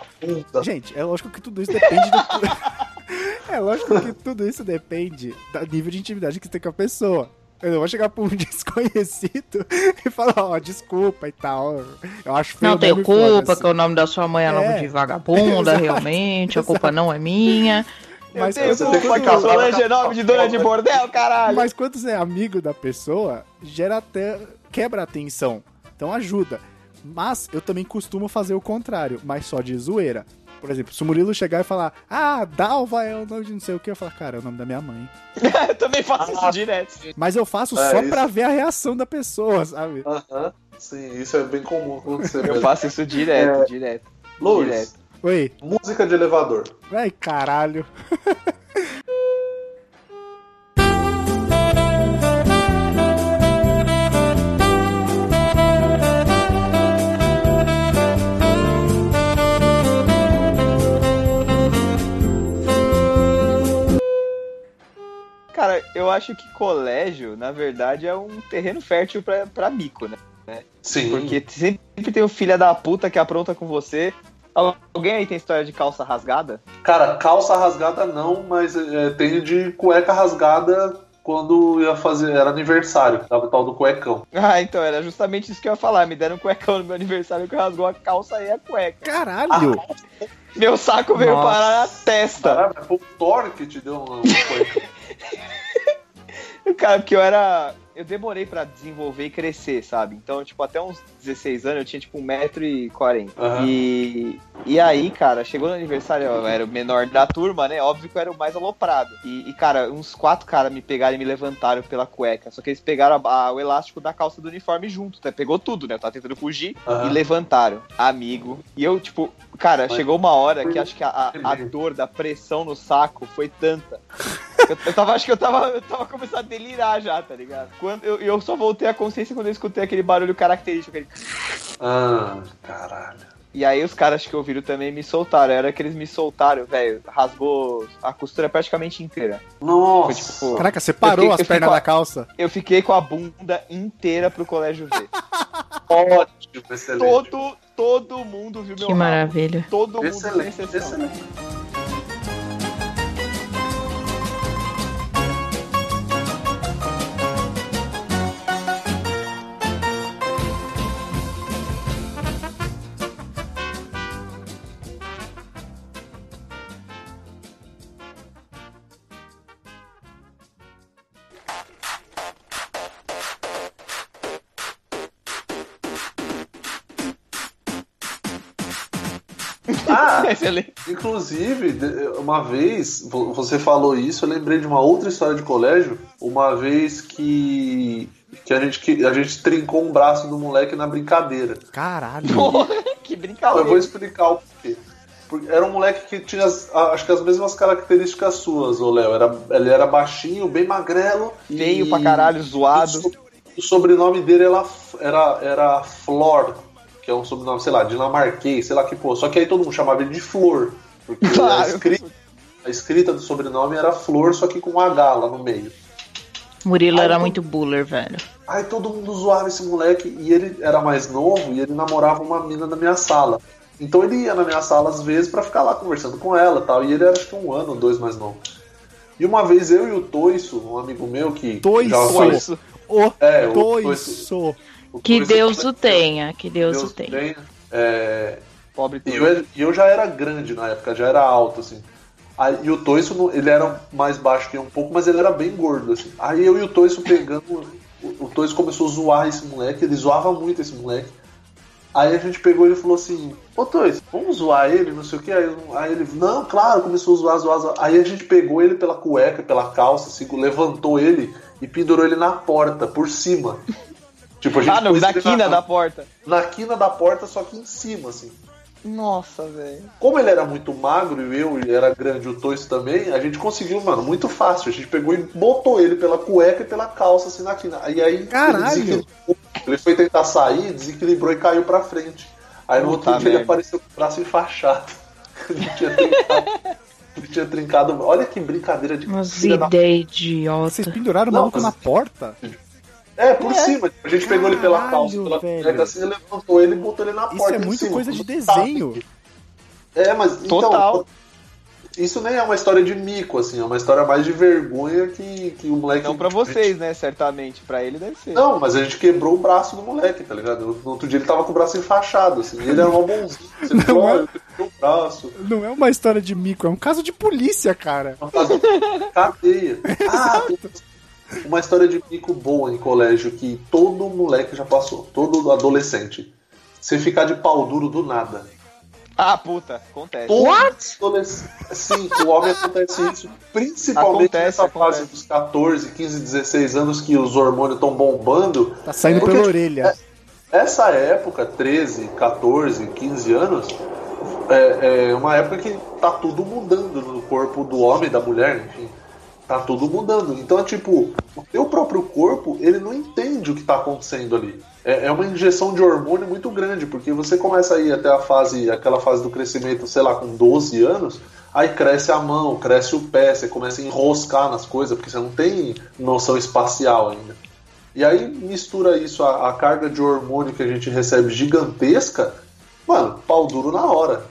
Gente, é lógico que tudo isso depende do. é lógico que tudo isso depende do nível de intimidade que você tem com a pessoa. Eu não vou chegar pra um desconhecido e falar, ó, oh, desculpa e tal. Eu acho feio Não tenho culpa, que o nome da sua mãe é, é. nome de vagabunda, realmente. a culpa não é minha. Mas eu tenho de dona de bordel, caralho. Mas quando você é amigo da pessoa, gera até. quebra a tensão. Então ajuda. Mas eu também costumo fazer o contrário, mas só de zoeira. Por exemplo, se o Murilo chegar e falar, ah, Dalva é o nome de não sei o que, eu falo, cara, é o nome da minha mãe. eu também faço ah, isso direto. Mas eu faço é, só isso. pra ver a reação da pessoa, sabe? Aham, uh -huh. sim, isso é bem comum acontecer. eu faço isso direto, é... direto. Direto. Oi. Música de elevador. Ai, caralho. Cara, eu acho que colégio, na verdade, é um terreno fértil pra, pra mico, né? Sim. Porque sempre tem o filho da puta que apronta com você. Alguém aí tem história de calça rasgada? Cara, calça rasgada não, mas é, tem de cueca rasgada quando ia fazer. Era aniversário, tava o tal do cuecão. Ah, então era justamente isso que eu ia falar. Me deram um cuecão no meu aniversário que rasgou a calça e a cueca. Caralho! Meu saco veio Nossa. parar na testa. Caralho, foi o Thor que te deu um, um cuecão. Cara, porque eu era. Eu demorei pra desenvolver e crescer, sabe? Então, tipo, até uns 16 anos eu tinha, tipo, 1,40m. Aham. E, e aí, cara, chegou no aniversário, eu era o menor da turma, né? Óbvio que eu era o mais aloprado. E, e, cara, uns quatro caras me pegaram e me levantaram pela cueca. Só que eles pegaram a- a- o elástico da calça do uniforme junto, né? Pegou tudo, né? Eu tava tentando fugir Aham. e levantaram. Amigo. E eu, tipo, cara, Mas- chegou uma hora que acho que a, a- a dor da pressão no saco foi tanta. Eu, eu tava, acho que eu tava, eu tava começando a delirar já, tá ligado? Quando eu, eu só voltei à consciência quando eu escutei aquele barulho característico. Aquele... Ah, caralho. E aí os caras que ouviram também me soltaram. Era que eles me soltaram, velho. Rasgou a costura praticamente inteira. Nossa. Foi tipo. Caraca, você parou Eu fiquei- as pernas da calça. Eu fiquei com a bunda inteira pro colégio ver. Ótimo, excelente. todo, todo mundo viu meu Que rabo. maravilha. Todo mundo Excelente, excelente. Excelente. inclusive, uma vez, vo- você falou isso, eu lembrei de uma outra história de colégio, uma vez que, que, a, gente, que a gente trincou um braço do moleque na brincadeira. Caralho. que brincadeira. eu vou explicar o porquê. Porque Era um moleque que tinha, as- acho que as mesmas características suas, ô Léo. Era, ele era baixinho, bem magrelo. e- Feio pra caralho, O, zoado. so- o sobrenome dele era, era, era Flor, que é um sobrenome, sei lá, dinamarquês, sei lá que pô. Só que aí todo mundo chamava ele de Flor. Porque a, Claro. escrita, a escrita do sobrenome era Flor, só que com um H lá no meio. Murilo Ai, era muito buller, velho. Aí todo mundo zoava esse moleque e ele era mais novo e ele namorava uma mina da minha sala. Então ele ia na minha sala às vezes pra ficar lá conversando com ela e tal. E ele era acho que um ano ou dois mais novo. E uma vez eu e o Toiço, um amigo meu que. Toiço. já foi-. O É, o toiço. O Que Deus o tenha, que Deus, Deus o tenha. tenha. É, Pobre e eu, e eu já era grande na época, já era alto, assim. Aí, e o Toiço, não- ele era mais baixo que eu um pouco, mas ele era bem gordo, assim. Aí eu e o Toiço pegando. O, o Toiço começou a zoar esse moleque, ele zoava muito esse moleque. Aí a gente pegou ele e falou assim: Ô Toiço, vamos zoar ele, não sei o que. Aí, aí ele, não, claro, começou a zoar, zoar, zoar. Aí a gente pegou ele pela cueca, pela calça, assim, levantou ele e pendurou ele na porta, por cima. Tipo, a gente Ah, pôs na quina da porta. na quina da porta, só que em cima, assim. Nossa, velho. Como ele era muito magro e eu era grande, o Toiço também, a gente conseguiu, mano, muito fácil. A gente pegou e botou ele pela cueca e pela calça, assim, na quina. E aí Caralho! ele desequilibrou. Ele foi tentar sair, desequilibrou e caiu pra frente. Aí no Puta outro dia ele apareceu com o braço enfaixado. Ele tinha trincado. ele tinha trincado. Olha que brincadeira de Umas filha da- idiotas. Vocês penduraram o Não, maluco mas- na porta? É, por cima. A gente pegou ele pela Caralho, calça, pela cueca, assim, levantou ele e botou ele na Isso porta. é em muito cima, coisa de sabe. desenho. É, mas então, Total. isso nem é uma história de mico, assim, é uma história mais de vergonha que, que o moleque. Não pra vocês, né? Certamente. Pra ele deve ser. Não, mas a gente quebrou o braço do moleque, tá ligado? No outro dia ele tava com o braço enfaixado, assim, e ele era uma bonzinho. Você Não falou, é? "Ó, eu quebrei o braço. Não é uma história de mico, é um caso de polícia, cara. Uma casa de cadeia. Ah, tem uma história de mico boa em colégio que todo moleque já passou, todo adolescente. Você ficar de pau duro do nada. Ah, puta. Acontece. Todo adolescente. Sim, com o homem acontece isso. Principalmente Acontece, nessa fase acontece. dos 14, 15, 16 anos que os hormônios estão bombando. Tá saindo pela orelha. Essa época, 13, 14, 15 anos, é, é uma época que tá tudo mudando no corpo do homem, da mulher, enfim. Tá tudo mudando. Então, é tipo, o teu próprio corpo, ele não entende o que tá acontecendo ali. É, é uma injeção de hormônio muito grande, porque você começa a ir até a fase, aquela fase do crescimento, sei lá, com 12 anos, Aí cresce a mão, cresce o pé, você começa a enroscar nas coisas, porque você não tem noção espacial ainda. E aí mistura isso, a, a carga de hormônio que a gente recebe gigantesca, mano, pau duro na hora.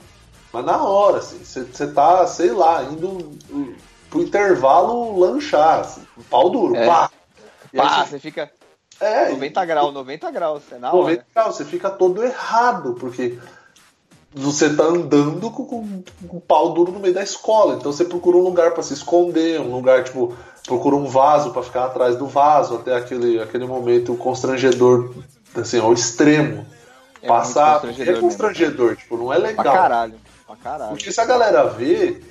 Mas na hora, assim, você tá, sei lá, indo pro intervalo lanchar, assim, pau duro, É. pá. E Pá, você- você fica é, 90 graus, 90 graus, você na 90 hora. graus, você fica todo errado, porque você tá andando com, com, com o pau duro no meio da escola, então você procura um lugar pra se esconder, um lugar, tipo, procura um vaso pra ficar atrás do vaso, até aquele, aquele momento constrangedor, assim, ao extremo. É Passar. É constrangedor constrangedor, tipo, não é Pra legal. caralho, pra caralho. Porque se a galera vê,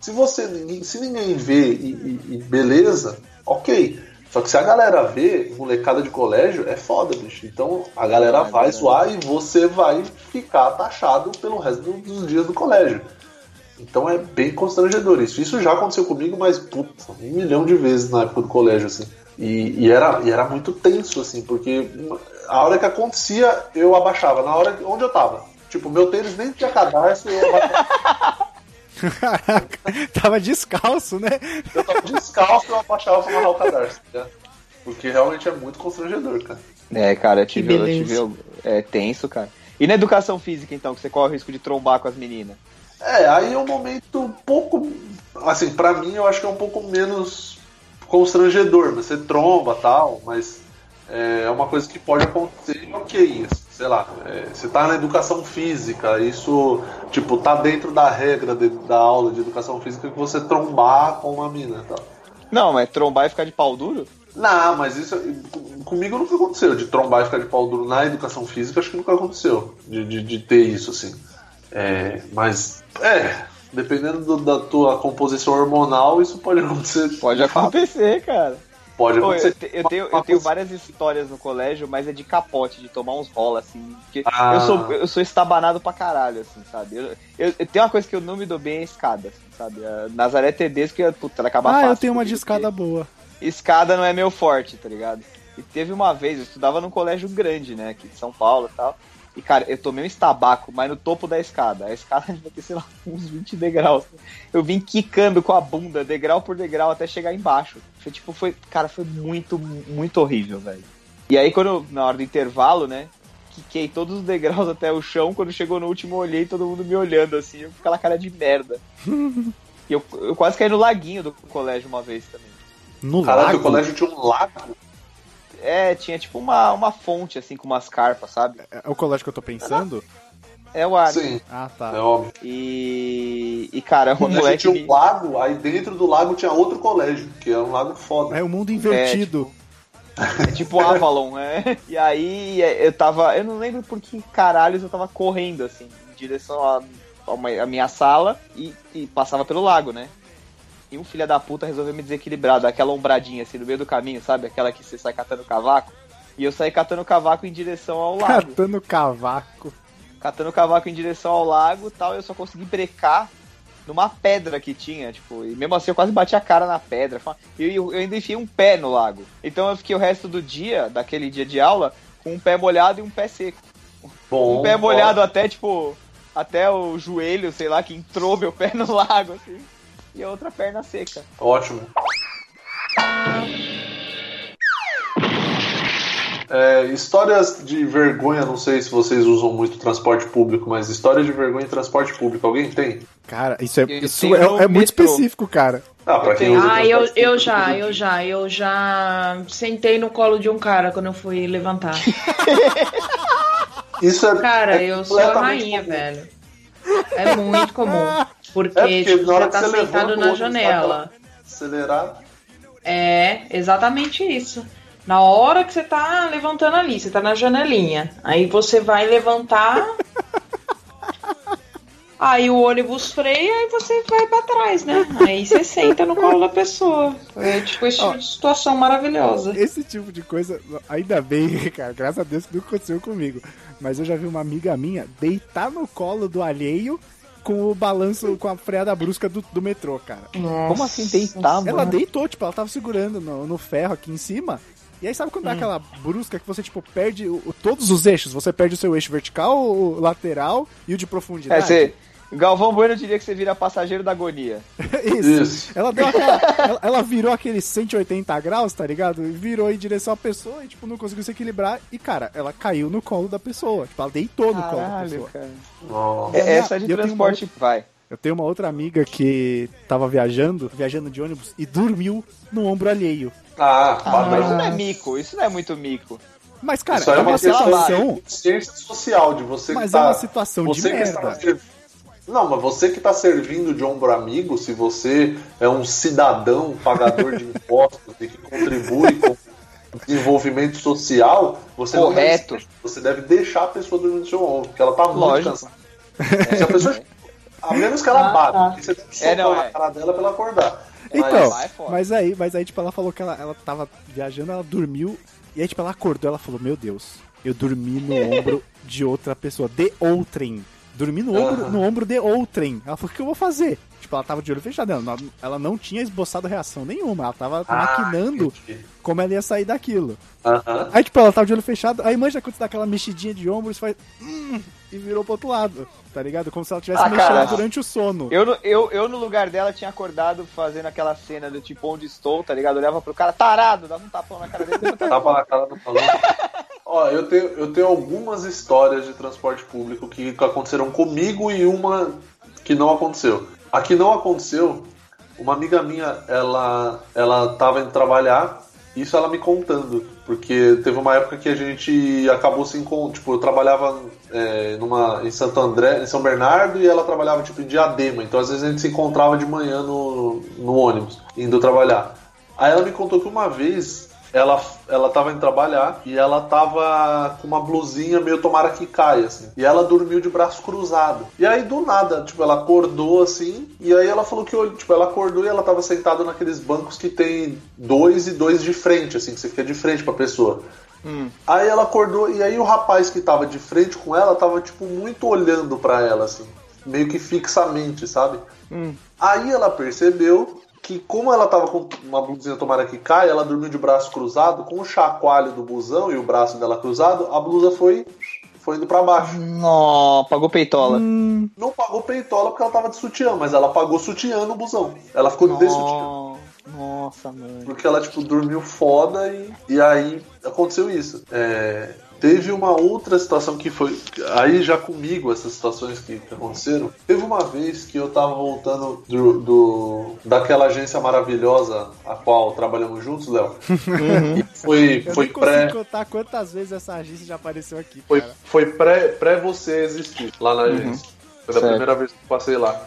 se você ninguém- se ninguém vê e, e- e beleza, ok. Só que se a galera vê, molecada de colégio, é foda, bicho. Então a galera É vai verdade. zoar e você vai ficar taxado pelo resto do- dos dias do colégio. Então é bem constrangedor isso. Isso já aconteceu comigo, mas puta, um milhão de vezes na época do colégio, assim. E, e era, e era muito tenso, assim, porque a hora que acontecia, eu abaixava. Na hora onde eu tava. Tipo, meu tênis nem tinha cadarço, eu abaixava. Caraca, tava descalço, né? Eu tava descalço e eu abaixava pra amarrar o cadarço. né? Porque realmente é muito constrangedor, cara. É, cara, eu Que tive, eu beleza. tive é tenso, cara. E na educação física, então, que você corre o risco de trombar com as meninas? É, aí é um momento um pouco. Assim, pra mim eu acho que é um pouco menos constrangedor. Você tromba tal, mas é uma coisa que pode acontecer, ok. Sei lá, é, você tá na educação física, isso, tipo, tá dentro da regra de- da aula de educação física que você trombar com uma mina e tal. Não, mas trombar e ficar de pau duro? Não, mas isso com- comigo nunca aconteceu. De trombar e ficar de pau duro na educação física, acho que nunca aconteceu. De, de, de ter isso, assim. É, mas, é, dependendo do- da tua composição hormonal, isso pode acontecer. Pode acontecer, cara. Pode acontecer. eu, eu tenho, eu tenho várias histórias no colégio, mas é de capote, de tomar uns rola, assim. Porque Ah. eu, sou, eu sou estabanado pra caralho, assim, sabe? Eu, eu, eu tenho uma coisa que eu não me dou bem é escada, assim, sabe? A Nazaré Tedesco, que, puta, ela acaba Ah, fácil. eu tenho uma de escada boa. Escada não é meu forte, tá ligado? E teve uma vez, eu estudava num colégio grande, né, aqui de São Paulo e tal. E, cara, eu tomei um estabaco, mas no topo da escada. A escada devia ter, sei lá, uns 20 degraus. Eu vim quicando com a bunda, degrau por degrau, até chegar embaixo. Foi tipo, foi. Cara, foi muito, muito horrível, velho. E aí, quando, na hora do intervalo, né, quiquei todos os degraus até o chão. Quando chegou no último, eu olhei todo mundo me olhando assim, eu com aquela cara de merda. e eu, eu quase caí no laguinho do colégio uma vez também. No Caraca, lago? o colégio tinha um lago. É, tinha tipo uma, uma fonte, assim, com umas carpas, sabe? É o colégio que eu tô pensando? É o ar. Sim, Ah, é tá. óbvio. E. E, cara, O um colégio moleque. tinha um lago, aí dentro do lago tinha outro colégio, que era um lago foda. É o mundo invertido. É tipo Avalon, né? E aí é, eu tava. Eu não lembro por que caralhos eu tava correndo, assim, em direção à a, uma- à minha sala e, e passava pelo lago, né? E um filho da puta resolveu me desequilibrar, dar aquela ombradinha assim no meio do caminho, sabe? Aquela que você sai catando cavaco. E eu saí catando cavaco em direção ao lago. Catando cavaco. catando cavaco em direção ao lago e tal, eu só consegui brecar numa pedra que tinha, tipo, e mesmo assim eu quase bati a cara na pedra. E eu, eu ainda enfiei um pé no lago. Então eu fiquei o resto do dia, daquele dia de aula, com um pé molhado e um pé seco. Bom, um pé molhado até, tipo, até o joelho, sei lá, que entrou meu pé no lago, assim. E a outra perna seca. Ótimo. É, histórias de vergonha, não sei se vocês usam muito transporte público, mas história de vergonha em transporte público, alguém tem? Cara, isso é, Eu isso é, é muito específico, cara. Ah, pra quem usa Ah, eu, eu já, eu já, eu já sentei no colo de um cara quando eu fui levantar. Isso é. Cara, é eu sou a rainha, comum. velho. É muito comum. Porque, É porque tipo, na hora você tá você sentado na outro janela. Acelerado. É, exatamente isso. Na hora que você tá levantando ali, você tá na janelinha. Aí você vai levantar. Aí o ônibus freia e você vai pra trás, né? Aí você senta no colo da pessoa. É tipo esse tipo de situação maravilhosa. Esse tipo de coisa, ainda bem, cara, graças a Deus que nunca aconteceu comigo. Mas eu já vi uma amiga minha deitar no colo do alheio com o balanço, com a freada brusca do, do metrô, cara. Como assim deitar, Ela deitou, tipo, ela tava segurando no, no ferro aqui em cima. E aí sabe quando dá aquela brusca que você, tipo, perde o- todos os eixos? Você perde o seu eixo vertical, o lateral e o de É, profundidade? você, Galvão Bueno diria que você vira passageiro da agonia. Isso. Isso. Ela deu aquela. ela, ela virou aqueles 180 graus, tá ligado? E virou em direção à pessoa e, tipo, não conseguiu se equilibrar. E, cara, ela caiu no colo da pessoa. Tipo, ela deitou no colo da Caralho, pessoa. cara. Nossa. É, E a- essa de e eu tenho transporte, vai. Eu tenho uma outra amiga que tava viajando, viajando de ônibus, e dormiu no ombro alheio. Ah, Ah, mas isso não é mico, isso não é muito mico. Mas, cara, Isso é é uma uma questão situação. de consciência social de você Mas que tá, é uma situação de está merda. serv- Não, mas você que tá servindo de ombro amigo, se você é um cidadão pagador de impostos e que contribui com o desenvolvimento social, você Correto. não deve, você deve deixar a pessoa dormir no seu ombro, porque ela tá muito cansada. Se a pessoa, a menos que ela Ah, bata, tá. porque você deve É, não, é. na cara dela pra ela acordar. Então, vai fora. mas aí, mas aí, tipo, ela falou que ela, ela tava viajando, ela dormiu, e aí, tipo, ela acordou, ela falou, meu Deus, eu dormi no ombro de outra pessoa, de outrem. Dormi no ombro, Aham. no ombro de outrem. Ela falou, o que eu vou fazer? Tipo, ela tava de olho fechado, ela não, ela não tinha esboçado reação nenhuma, ela tava Ah, maquinando entendi. como ela ia sair daquilo. Aham. Aí, tipo, ela tava de olho fechado, aí manja quando você dá aquela mexidinha de ombros, faz... "Hum", e virou pro outro lado, tá ligado? Como se ela tivesse Ah, mexendo cara. durante o sono. Eu, no- eu, eu, no lugar dela, tinha acordado fazendo aquela cena do tipo, onde estou, tá ligado? Olhava pro cara, tarado, dava um tapão na cara dele. Tapa na cara do maluco. Ó, eu tenho, eu tenho algumas histórias de transporte público que aconteceram comigo e uma que não aconteceu. A que não aconteceu, uma amiga minha, ela, ela tava indo trabalhar, isso ela me contando, porque teve uma época que a gente acabou se encontrando, tipo, eu trabalhava é, numa, em Santo André, em São Bernardo, e ela trabalhava, tipo, em Diadema, então às vezes a gente se encontrava de manhã no, no ônibus, indo trabalhar. Aí ela me contou que uma vez ela, ela tava indo trabalhar e ela tava com uma blusinha meio tomara que caia, assim. E ela dormiu de braço cruzado. E aí, do nada, tipo, ela acordou assim, e aí ela falou que, tipo, ela acordou e ela tava sentada naqueles bancos que tem dois e dois de frente, assim, que você fica de frente pra pessoa. Hum. Aí ela acordou, e aí o rapaz que tava de frente com ela tava, tipo, muito olhando pra ela, assim, meio que fixamente, sabe? Hum. Aí ela percebeu que, como ela tava com uma blusinha tomara que caia, ela dormiu de braço cruzado, com o chacoalho do busão e o braço dela cruzado, a blusa foi, foi indo pra baixo. Nó, pagou peitola. Hum, Não pagou peitola porque ela tava de sutiã, mas ela pagou sutiã no busão. Ela ficou de sutiã. Nossa, mano. Porque ela, tipo, dormiu foda e, e aí aconteceu isso. É, teve uma outra situação que foi. Aí já comigo, essas situações que, que aconteceram. Teve uma vez que eu tava voltando do, do- daquela agência maravilhosa a qual trabalhamos juntos, Léo. E foi, eu foi pré. contar quantas vezes essa agência já apareceu aqui, Foi, cara. foi pré, pré você existir lá na agência. Foi da Certo. primeira vez que eu passei lá.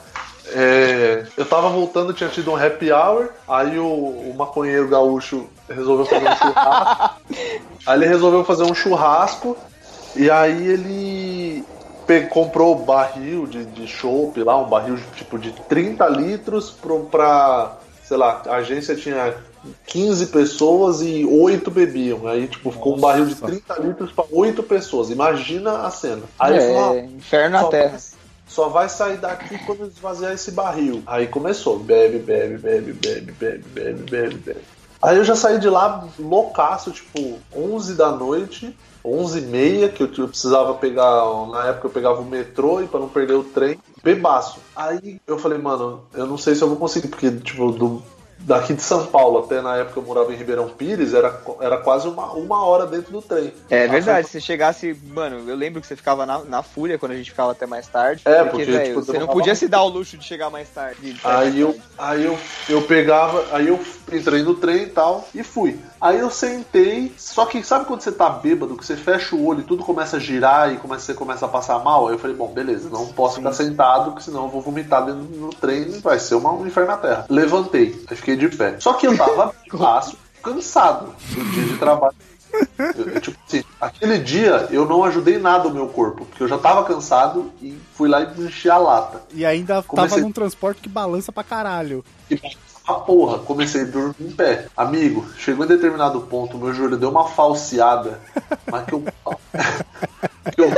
É, eu tava voltando, tinha tido um happy hour, aí o, o maconheiro gaúcho resolveu fazer um churrasco. Aí ele resolveu fazer um churrasco e aí ele comprou barril de, de chope lá, um barril tipo de 30 litros pro, pra, sei lá, a agência tinha 15 pessoas e 8 bebiam. Aí, tipo, ficou Nossa. um barril de 30 litros para 8 pessoas. Imagina a cena. Aí é, falou, inferno na terra. Vai, só vai sair daqui quando esvaziar esse barril. Aí começou. Bebe, bebe, bebe, bebe, bebe, bebe, bebe, bebe. Aí eu já saí de lá loucaço, tipo, 11 da noite, 11 e meia, que eu, eu precisava pegar, na época eu pegava o metrô e pra não perder o trem, bebaço. Aí eu falei, mano, eu não sei se eu vou conseguir, porque, tipo, do, daqui de São Paulo até na época eu morava em Ribeirão Pires, era, era quase uma, uma hora dentro do trem. É Ah, verdade, se chegasse, mano, eu lembro que você ficava na, na fúria quando a gente ficava até mais tarde. É, porque, porque, velho, tipo, você não podia se dar o luxo de chegar mais tarde. mais Aí eu, tarde. aí eu, eu pegava, aí eu entrei no trem e tal, e fui. Aí eu sentei, só que sabe quando você tá bêbado, que você fecha o olho e tudo começa a girar e começa, você começa a passar mal? Aí eu falei, bom, beleza, não posso ficar sentado, porque senão eu vou vomitar dentro do trem e vai ser uma, um inferno na terra. Levantei, aí fiquei de pé. Só que eu tava fácil, cansado do dia de trabalho. Eu- eu, tipo assim, aquele dia eu não ajudei nada o meu corpo, porque eu já tava cansado e fui lá e enchi a lata. E ainda Comecei- tava num transporte que balança pra caralho. E a porra, comecei a dormir em pé. Amigo, chegou em determinado ponto, meu joelho deu uma falseada, mas que eu. que eu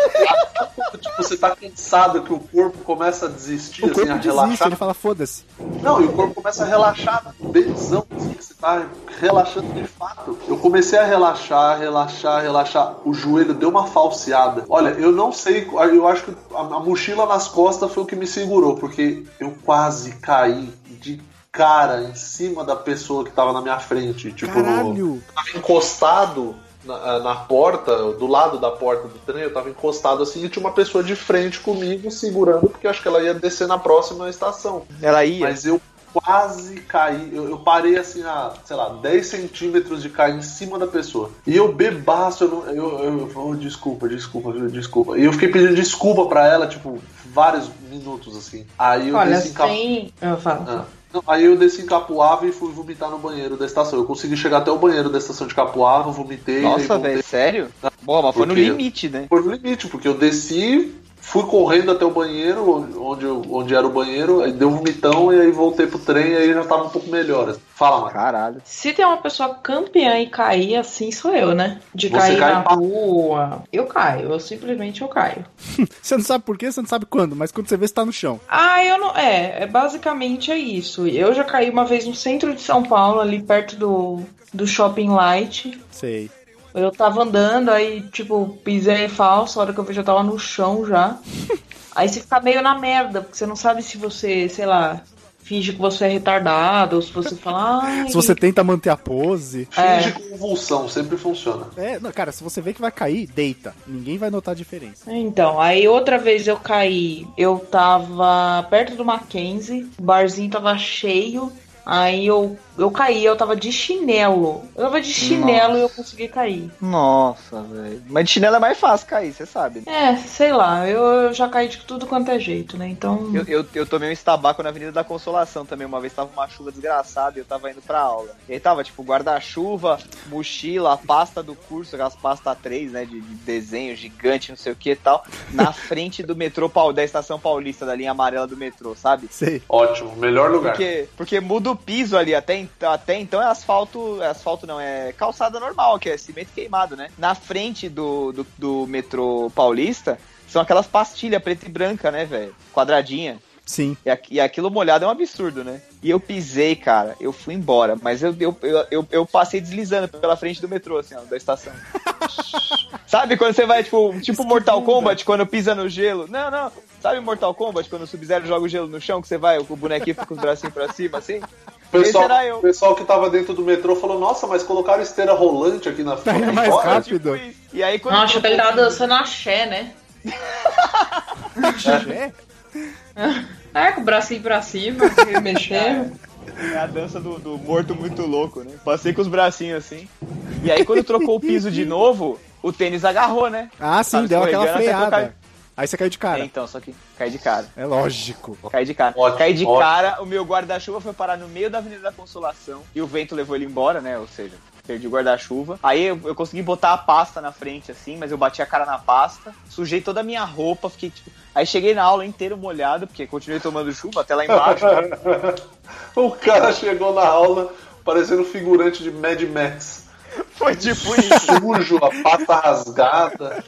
tipo, você tá cansado, que o corpo começa a desistir, O assim, a desiste, relaxar. ele fala, foda-se. Não, e o corpo começa a relaxar, benzão, assim, você tá relaxando de fato. Eu comecei a relaxar, relaxar, relaxar. O joelho deu uma falseada. Olha, eu não sei, eu acho que a, a mochila nas costas foi o que me segurou, porque eu quase caí de cara em cima da pessoa que tava na minha frente. Tipo, Caralho! eu tava encostado na, na, porta, do lado da porta do trem, eu tava encostado assim e tinha uma pessoa de frente comigo segurando, porque eu acho que ela ia descer na próxima estação. Ela ia. Mas eu quase caí. Eu, eu, parei assim a, sei lá, 10 centímetros de cair em cima da pessoa. E eu bebaço, eu, não, eu, eu, eu oh, desculpa, desculpa, desculpa. E eu fiquei pedindo desculpa pra ela, tipo, vários minutos assim. Aí eu Olha, desci sem... Eu falo. Ah. Não, aí eu desci em Capuava e fui vomitar no banheiro da estação. Eu consegui chegar até o banheiro da estação de Capuava, vomitei. Nossa, velho, sério? Boa, mas foi no limite, né? Foi no limite, porque eu desci, fui correndo até o banheiro, onde, onde era o banheiro, aí deu um vomitão e aí voltei pro trem e aí já tava um pouco melhor. Fala, mano. Caralho. Se tem uma pessoa campeã e cair assim, sou eu, né? De Você cair cai na pra- rua. Eu caio, eu simplesmente eu caio. Você não sabe por quê, você não sabe quando, mas quando você vê, você tá no chão. Ah, eu não. É, é basicamente é isso. Eu já caí uma vez no centro de São Paulo, ali perto do, do Shopping Light. Sei. Eu tava andando, aí, tipo, pisei falso, a hora que eu vi já tava no chão já. Aí você fica meio na merda, porque você não sabe se você, sei lá, finge que você é retardado, ou se você fala. Ai, Se você tenta manter a pose. É. Finge convulsão, sempre funciona. É, não, cara, se você vê que vai cair, deita. Ninguém vai notar a diferença. Então, aí outra vez eu caí, eu tava perto do Mackenzie, o barzinho tava cheio, aí eu, eu caí, eu tava de chinelo. Eu tava de chinelo e eu consegui cair. Nossa, velho. Mas de chinelo é mais fácil cair, você sabe. né? É, sei lá, eu, eu já caí de tudo quanto é jeito, né? Então. Eu, eu, eu tomei um estabaco na Avenida da Consolação também. Uma vez tava uma chuva desgraçada e eu tava indo pra aula. E aí tava, tipo, guarda-chuva, mochila, a pasta do curso, aquelas pastas 3, né? De, de desenho gigante, não sei o que e tal. Na frente do metrô Paul- da estação paulista, da linha amarela do metrô, sabe? Sei. Ótimo, melhor lugar. Porque, porque muda piso ali, até, até então é asfalto, é asfalto não, é calçada normal, que é cimento queimado, né? Na frente do, do, do metrô paulista, são aquelas pastilhas preta e branca, né, velho? Quadradinha. Sim. E, aqu- e aquilo molhado é um absurdo, né? E eu pisei, cara, eu fui embora, mas eu, eu, eu, eu, eu passei deslizando pela frente do metrô, assim, ó, da estação. Sabe quando você vai, tipo, tipo Mortal Kombat, quando pisa no gelo? Não, não. Sabe Mortal Kombat, quando o Sub-Zero joga o gelo no chão, que você vai, o bonequinho fica com os bracinhos pra cima, assim? O pessoal, Esse era eu. o pessoal que tava dentro do metrô falou: Nossa, mas colocaram esteira rolante aqui na frente. É mais Olha, rápido. Tipo. E aí quando Nossa, ele tava dançando axé, né? É? É, com o bracinho pra cima, mexendo. É a dança do, do morto muito louco, né? Passei com os bracinhos assim. E aí quando trocou o piso de novo, o tênis agarrou, né? Ah, sim, Tava deu aquela freada. Aí você caiu de É, cara. então, só que cai de cara. É lógico. Cai de cara. Ótimo, Cai de ótimo. cara, o meu guarda-chuva foi parar no meio da Avenida da Consolação e o vento levou ele embora, né? Ou seja, perdi o guarda-chuva. Aí eu, eu consegui botar a pasta na frente, assim, mas eu bati a cara na pasta, sujei toda a minha roupa, fiquei tipo. Aí cheguei na aula inteiro molhado, porque continuei tomando chuva até lá embaixo. o cara chegou na aula parecendo figurante de Mad Max. Foi tipo isso. Sujo, a pata rasgada.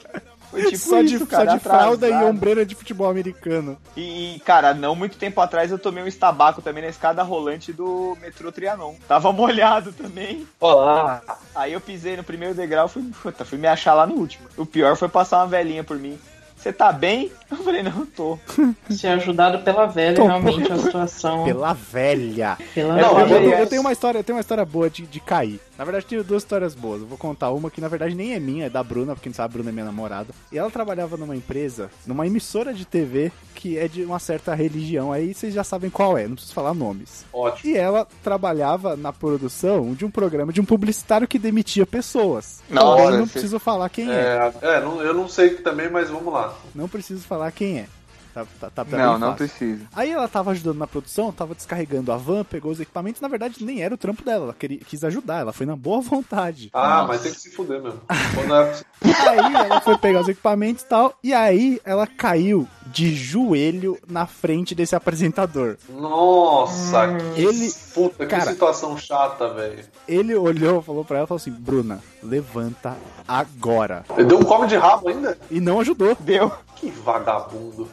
Foi tipo só de, isso, cara, só de fralda e ombreira de futebol americano. E, e, cara, não muito tempo atrás eu tomei um estabaco também na escada rolante do metrô Trianon. Tava molhado também. Olá. Aí eu pisei no primeiro degrau, fui, puta, fui me achar lá no último. O pior foi passar uma velhinha por mim. Você tá bem? Eu falei, não, tô. Ser ajudado pela velha, Tô. realmente, a situação. Pela velha. Pela Não, eu, velha. eu tenho- é- eu tenho uma história, eu tenho uma história boa de, de cair. Na verdade, tenho duas histórias boas. Eu vou contar uma que na verdade nem é minha, é da Bruna, porque quem sabe a Bruna é minha namorada. E ela trabalhava numa empresa, numa emissora de TV que é de uma certa religião. Aí vocês já sabem qual é, não preciso falar nomes. Ótimo. E ela trabalhava na produção de um programa de um publicitário que demitia pessoas. Também não você- preciso falar quem é. É, é, não- eu não sei também, mas vamos lá. Não preciso falar quem é. Tá, tá, tá pra Não, não fácil. precisa. Aí ela tava ajudando na produção, tava descarregando a van, pegou os equipamentos, na verdade nem era o trampo dela, ela queria, quis ajudar, ela foi na boa vontade. Ah, mas tem que se fuder mesmo. Aí ela foi pegar os equipamentos e tal, e aí ela caiu de joelho na frente desse apresentador. Nossa, que Ele- puta, que cara- situação chata, velho. Ele olhou, falou pra ela, falou assim, Bruna, levanta agora. Ele deu um come de rabo ainda? E não ajudou. Deu. Que vagabundo.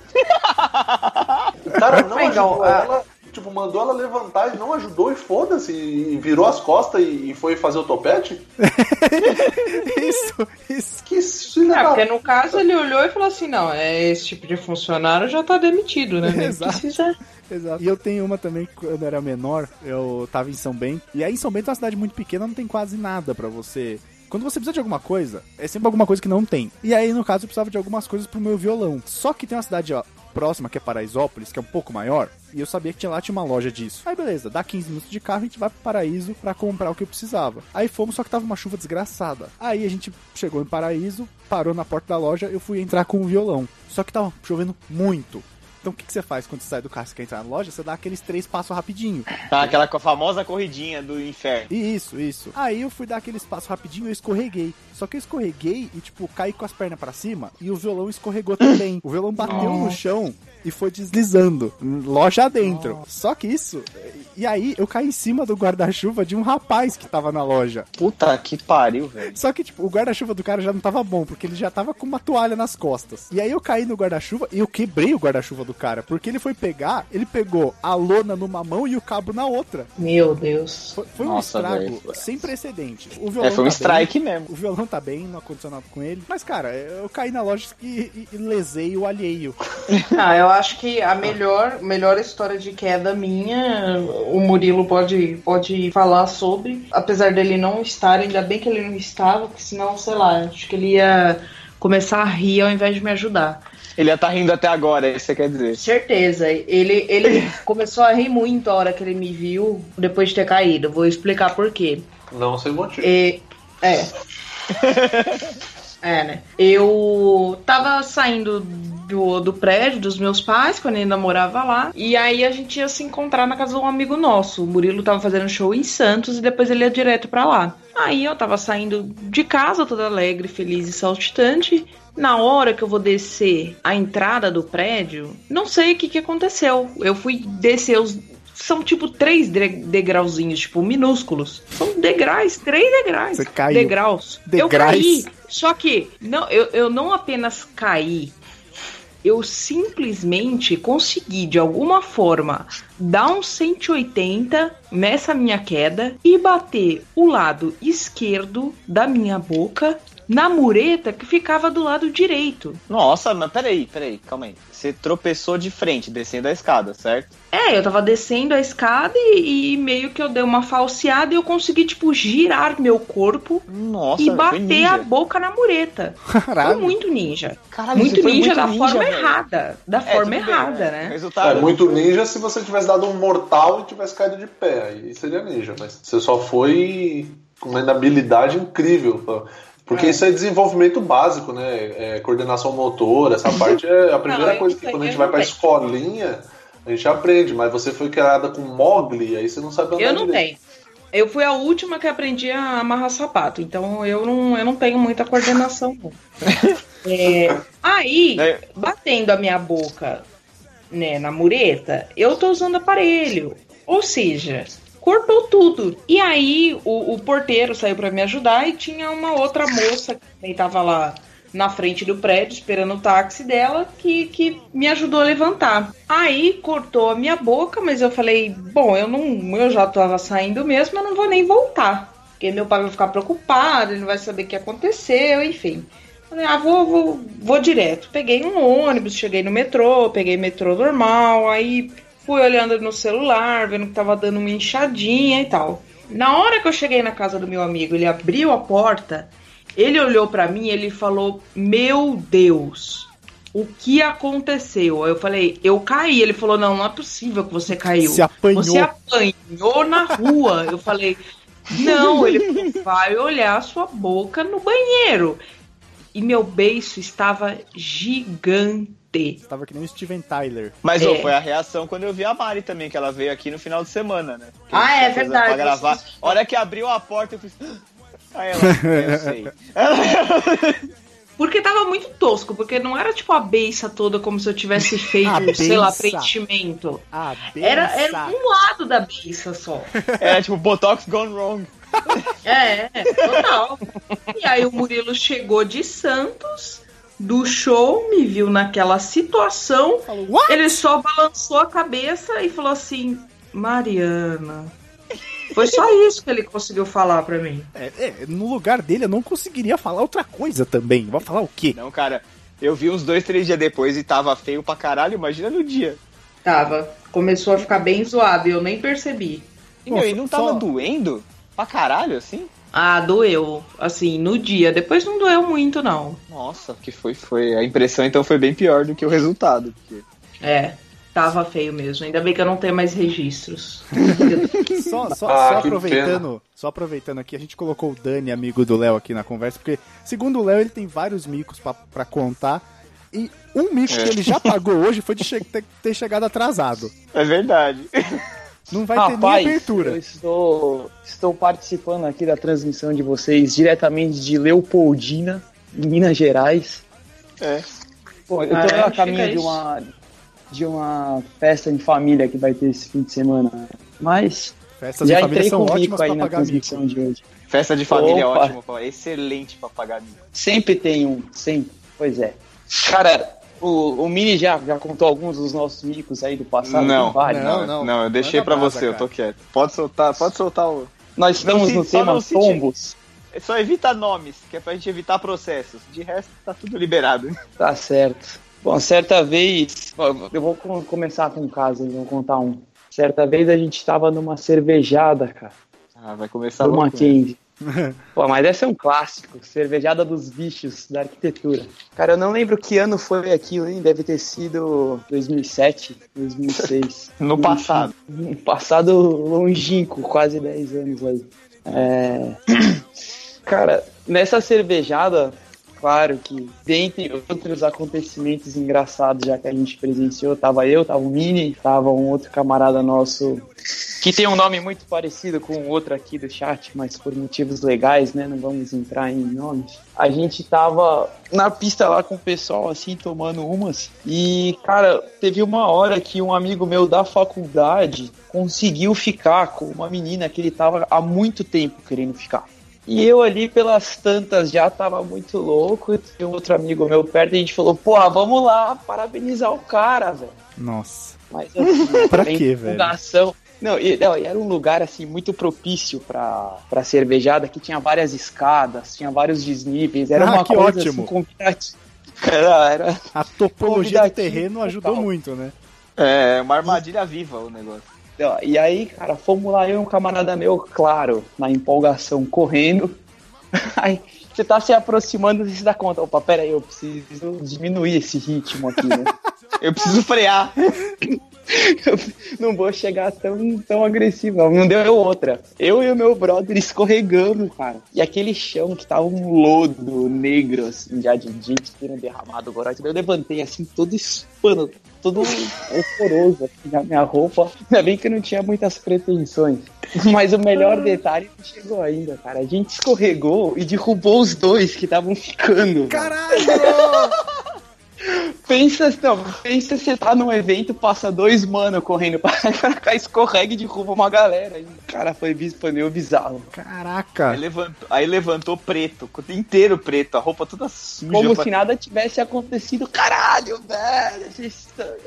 o cara não ajudou ah. ela tipo, mandou ela levantar e não ajudou e foda-se, e virou as costas e, foi fazer o topete? isso, isso. Que filha É, da porque no caso ele olhou e falou assim, não, é esse tipo de funcionário já tá demitido, né? Nem Exato. precisa. Exato. E eu tenho uma também que quando eu era menor, eu tava em São Bento. E aí em São Bento é uma cidade muito pequena, não tem quase nada pra você. Quando você precisa de alguma coisa, é sempre alguma coisa que não tem. E aí, no caso, eu precisava de algumas coisas pro meu violão. Só que tem uma cidade ó, próxima, que é Paraisópolis, que é um pouco maior, e eu sabia que tinha lá tinha uma loja disso. Aí beleza, dá 15 minutos de carro, a gente vai pro Paraíso pra comprar o que eu precisava. Aí fomos, só que tava uma chuva desgraçada. Aí a gente chegou em Paraíso, parou na porta da loja, eu fui entrar com o violão. Só que tava chovendo muito. Então o que, que você faz quando você sai do carro e quer entrar na loja? Você dá aqueles três passos rapidinho. Tá, aquela famosa corridinha do inferno. Isso, isso. Aí eu fui dar aquele espaço rapidinho e eu escorreguei. Só que eu escorreguei e, tipo, caí com as pernas pra cima e o violão escorregou também. O violão bateu no chão e foi deslizando, loja dentro. Só que isso. E aí eu caí em cima do guarda-chuva de um rapaz que tava na loja. Puta que pariu, velho. Só que, tipo, o guarda-chuva do cara já não tava bom, porque ele já tava com uma toalha nas costas. E aí eu caí no guarda-chuva e eu quebrei o guarda-chuva do cara, porque ele foi pegar, ele pegou a lona numa mão e o cabo na outra. Meu Deus. Foi, foi um Nossa, estrago velho. sem precedente. O violão É, foi um tá strike bem, mesmo. o violão tá bem, não aconteceu nada com ele. Mas, cara, eu caí na loja e, e- e lesei o alheio. Ah, eu acho que a melhor, melhor história de queda minha, o Murilo pode, pode falar sobre. Apesar dele não estar, ainda bem que ele não estava, porque senão, sei lá, acho que ele ia começar a rir ao invés de me ajudar. Ele ia estar rindo até agora, é isso que você quer dizer. Certeza. Ele, ele começou a rir muito a hora que ele me viu depois de ter caído. Vou explicar por quê. Não sem motivo. E- é. É, né? Eu tava saindo do, do prédio dos meus pais, quando eu ainda morava lá. E aí a gente ia se encontrar na casa de um amigo nosso. O Murilo tava fazendo show em Santos e depois ele ia direto pra lá. Aí eu tava saindo de casa, toda alegre, feliz e saltitante. Na hora que eu vou descer a entrada do prédio, não sei o que, que aconteceu. Eu fui descer os. São tipo três de- degrauzinhos, tipo, minúsculos. São degraus, três degraus. Você caiu. Degraus. Eu Degraus. caí. Só que não, eu, eu não apenas caí, eu simplesmente consegui, de alguma forma, dar um 180 nessa minha queda e bater o lado esquerdo da minha boca na mureta que ficava do lado direito. Nossa, mas peraí, peraí, calma aí. Você tropeçou de frente, descendo a escada, certo? É, eu tava descendo a escada e, e meio que eu dei uma falseada e eu consegui, tipo, girar meu corpo Nossa, e foi bater a boca na mureta. Foi Caralho. muito ninja. Caralho, muito foi ninja muito da ninja, forma velho. errada. Da É, forma tudo bem, errada, né? Resultado, É muito ninja se você tivesse dado um mortal e tivesse caído de pé. Aí seria ninja. Mas você só foi com uma habilidade incrível. Porque É. isso é desenvolvimento básico, né? É coordenação motora, essa parte é a primeira eu coisa não que quando a gente vai não pra tenho. escolinha, a gente aprende. Mas você foi criada com Mogli, aí você não sabe andar Eu não direito. tenho. Eu fui a última que aprendi a amarrar sapato, então eu não, eu não tenho muita coordenação. não. É, aí, É. batendo a minha boca né, na mureta, eu tô usando aparelho. Ou seja, cortou tudo. E aí o, o porteiro saiu pra me ajudar e tinha uma outra moça que também tava lá na frente do prédio esperando o táxi dela que, que me ajudou a levantar. Aí cortou a minha boca, mas eu falei, bom, eu não, eu já tava saindo mesmo, eu não vou nem voltar. Porque meu pai vai ficar preocupado, ele não vai saber o que aconteceu, enfim. Falei, ah, vou, vou, vou direto. Peguei um ônibus, cheguei no metrô, peguei metrô normal, aí fui olhando no celular, vendo que tava dando uma inchadinha e tal. Na hora que eu cheguei na casa do meu amigo, ele abriu a porta, ele olhou pra mim e ele falou: Meu Deus, o que aconteceu? Eu falei: Eu caí. Ele falou: Não, não é possível que você caiu. Se apanhou. Você apanhou na rua. Eu falei: Não, ele falou: Vai olhar a sua boca no banheiro. E meu beiço estava gigante. Tava que nem o Steven Tyler. Mas É. ô, foi a reação quando eu vi a Mari também, que ela veio aqui no final de semana, né? Que Ah, é verdade. Pra gravar. A hora que abriu a porta, eu fiz. Aí ela, "É, eu sei. Porque tava muito tosco, porque não era tipo a beiça toda como se eu tivesse feito, A sei lá, preenchimento. Era, era um lado da beiça só. É tipo Botox gone wrong. É, total. E aí o Murilo chegou de Santos, do show, me viu naquela situação. Falou, what? Ele só balançou a cabeça e falou assim: Mariana. Foi só isso que ele conseguiu falar pra mim. É, é, no lugar dele eu não conseguiria falar outra coisa também. Vai falar o quê? Não, cara, eu vi uns dois, três dias depois e tava feio pra caralho, imagina no dia. Tava. Começou a ficar bem zoado e eu nem percebi. E, meu, e não tava só- doendo pra caralho, assim? Ah, doeu. Assim, no dia. Depois não doeu muito, não. Nossa, que foi, foi. A impressão então foi bem pior do que o resultado. Porque... É. Tava feio mesmo. Ainda bem que eu não tenho mais registros. Só, só, Ah, só que aproveitando, só aproveitando aqui, a gente colocou o Dani, amigo do Léo, aqui na conversa, porque, segundo o Léo, ele tem vários micos pra, pra contar. E um mico É. que ele já pagou hoje foi de che- ter, ter chegado atrasado. É verdade. Não vai ter nem Rapaz, abertura. eu estou, estou participando aqui da transmissão de vocês diretamente de Leopoldina, em Minas Gerais. É. Pô, eu Ah, tô é? a caminho de uma, de uma festa em família que vai ter esse fim de semana. Mas Festas de já família entrei são com o ótimas mico aí na pagar mico. transmissão de hoje. Festa de família é Opa. ótimo, pô. Excelente pra pagar mico. Sempre tem um, sempre. Pois é. Cara, o, o Mini já, já contou alguns dos nossos micos aí do passado. Não, vários. Não, não, não. não, eu deixei Manda pra brasa, você, eu cara. tô quieto. Pode soltar, pode soltar o. Nós estamos se- no tema tombos. É Só evita nomes, que é pra gente evitar processos. De resto, tá tudo liberado. Tá certo. Bom, certa vez, eu vou com- começar com um caso, eu vou contar um. Certa vez a gente tava numa cervejada, cara, Ah, vai começar do louco. Mackenzie. Pô, mas essa é um clássico, cervejada dos bichos da arquitetura. Cara, eu não lembro que ano foi aquilo, hein? Deve ter sido 2007, 2006. No passado. Um passado longínquo, quase 10 anos aí. É... Cara, nessa cervejada, claro que dentre outros acontecimentos engraçados já que a gente presenciou, tava eu, tava o Mini, tava um outro camarada nosso que tem um nome muito parecido com outro aqui do chat, mas por motivos legais, né? Não vamos entrar em nomes. A gente tava na pista lá com o pessoal, assim, tomando umas. E, cara, teve uma hora que um amigo meu da faculdade conseguiu ficar com uma menina que ele tava há muito tempo querendo ficar. E eu ali, pelas tantas, já tava muito louco. E tem um outro amigo meu perto e a gente falou: pô, vamos lá parabenizar o cara, velho. Nossa. Mas assim, Pra quê, velho? Não, e, não, e era um lugar assim muito propício pra, pra cervejada, que tinha várias escadas, tinha vários desníveis, era Ah, uma que coisa ótimo. assim convidativa. Era, era A topologia do terreno ajudou total. muito, né? É, uma armadilha viva o negócio. E aí, cara, fomos lá, eu e um camarada meu, claro, na empolgação, correndo. Aí você tá se aproximando e se dá conta, opa, pera aí, eu preciso diminuir esse ritmo aqui, né? Eu preciso frear. Eu não vou chegar tão, tão agressivo, não. Não deu outra. Eu e o meu brother escorregamos, cara. E aquele chão que tava um lodo negro, assim, já de gente tendo derramado agora. Eu levantei assim, todo espano, todo horroroso assim, na minha roupa. Ainda bem que eu não tinha muitas pretensões. Mas o melhor detalhe não chegou ainda, cara. A gente escorregou e derrubou os dois que estavam ficando. Caralho! Pensa, não, pensa você tá num evento, passa dois mano correndo pra cá, escorrega e derruba uma galera. E, Cara, foi bispaneio bizarro. Caraca! Aí levantou, aí levantou preto, inteiro preto, a roupa toda suja. Como pra- se nada tivesse acontecido. Caralho, velho.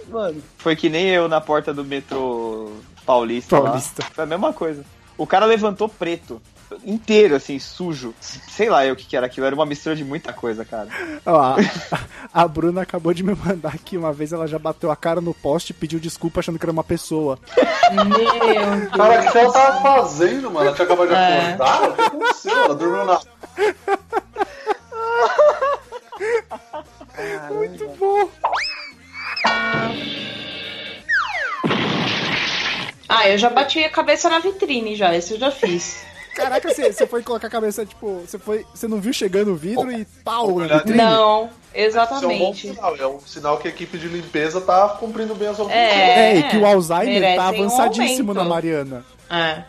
Mano, Foi que nem eu na porta do metrô paulista. lá. Paulista. Foi a mesma coisa. O cara levantou preto. Inteiro, assim, sujo. Sei lá eu o que, que era aquilo. Era uma mistura de muita coisa, cara. Ó, a, a Bruna acabou de me mandar aqui uma vez, ela já bateu a cara no poste e pediu desculpa achando que era uma pessoa. Meu Deus. Cara, o que ela tava fazendo, mano? Ela tinha acabado de É. acordar? O que aconteceu? Ela dormiu na. Muito bom! Ah, eu já bati a cabeça na vitrine já, isso eu já fiz. Caraca, você, você foi colocar a cabeça, tipo, você foi. Você não viu chegando o vidro e pau vitrine? Não, Isso é um bom exatamente. sinal. É um sinal que a equipe de limpeza tá cumprindo bem as obrigações. É. É, e que o Alzheimer tá um avançadíssimo aumento. na Mariana. É.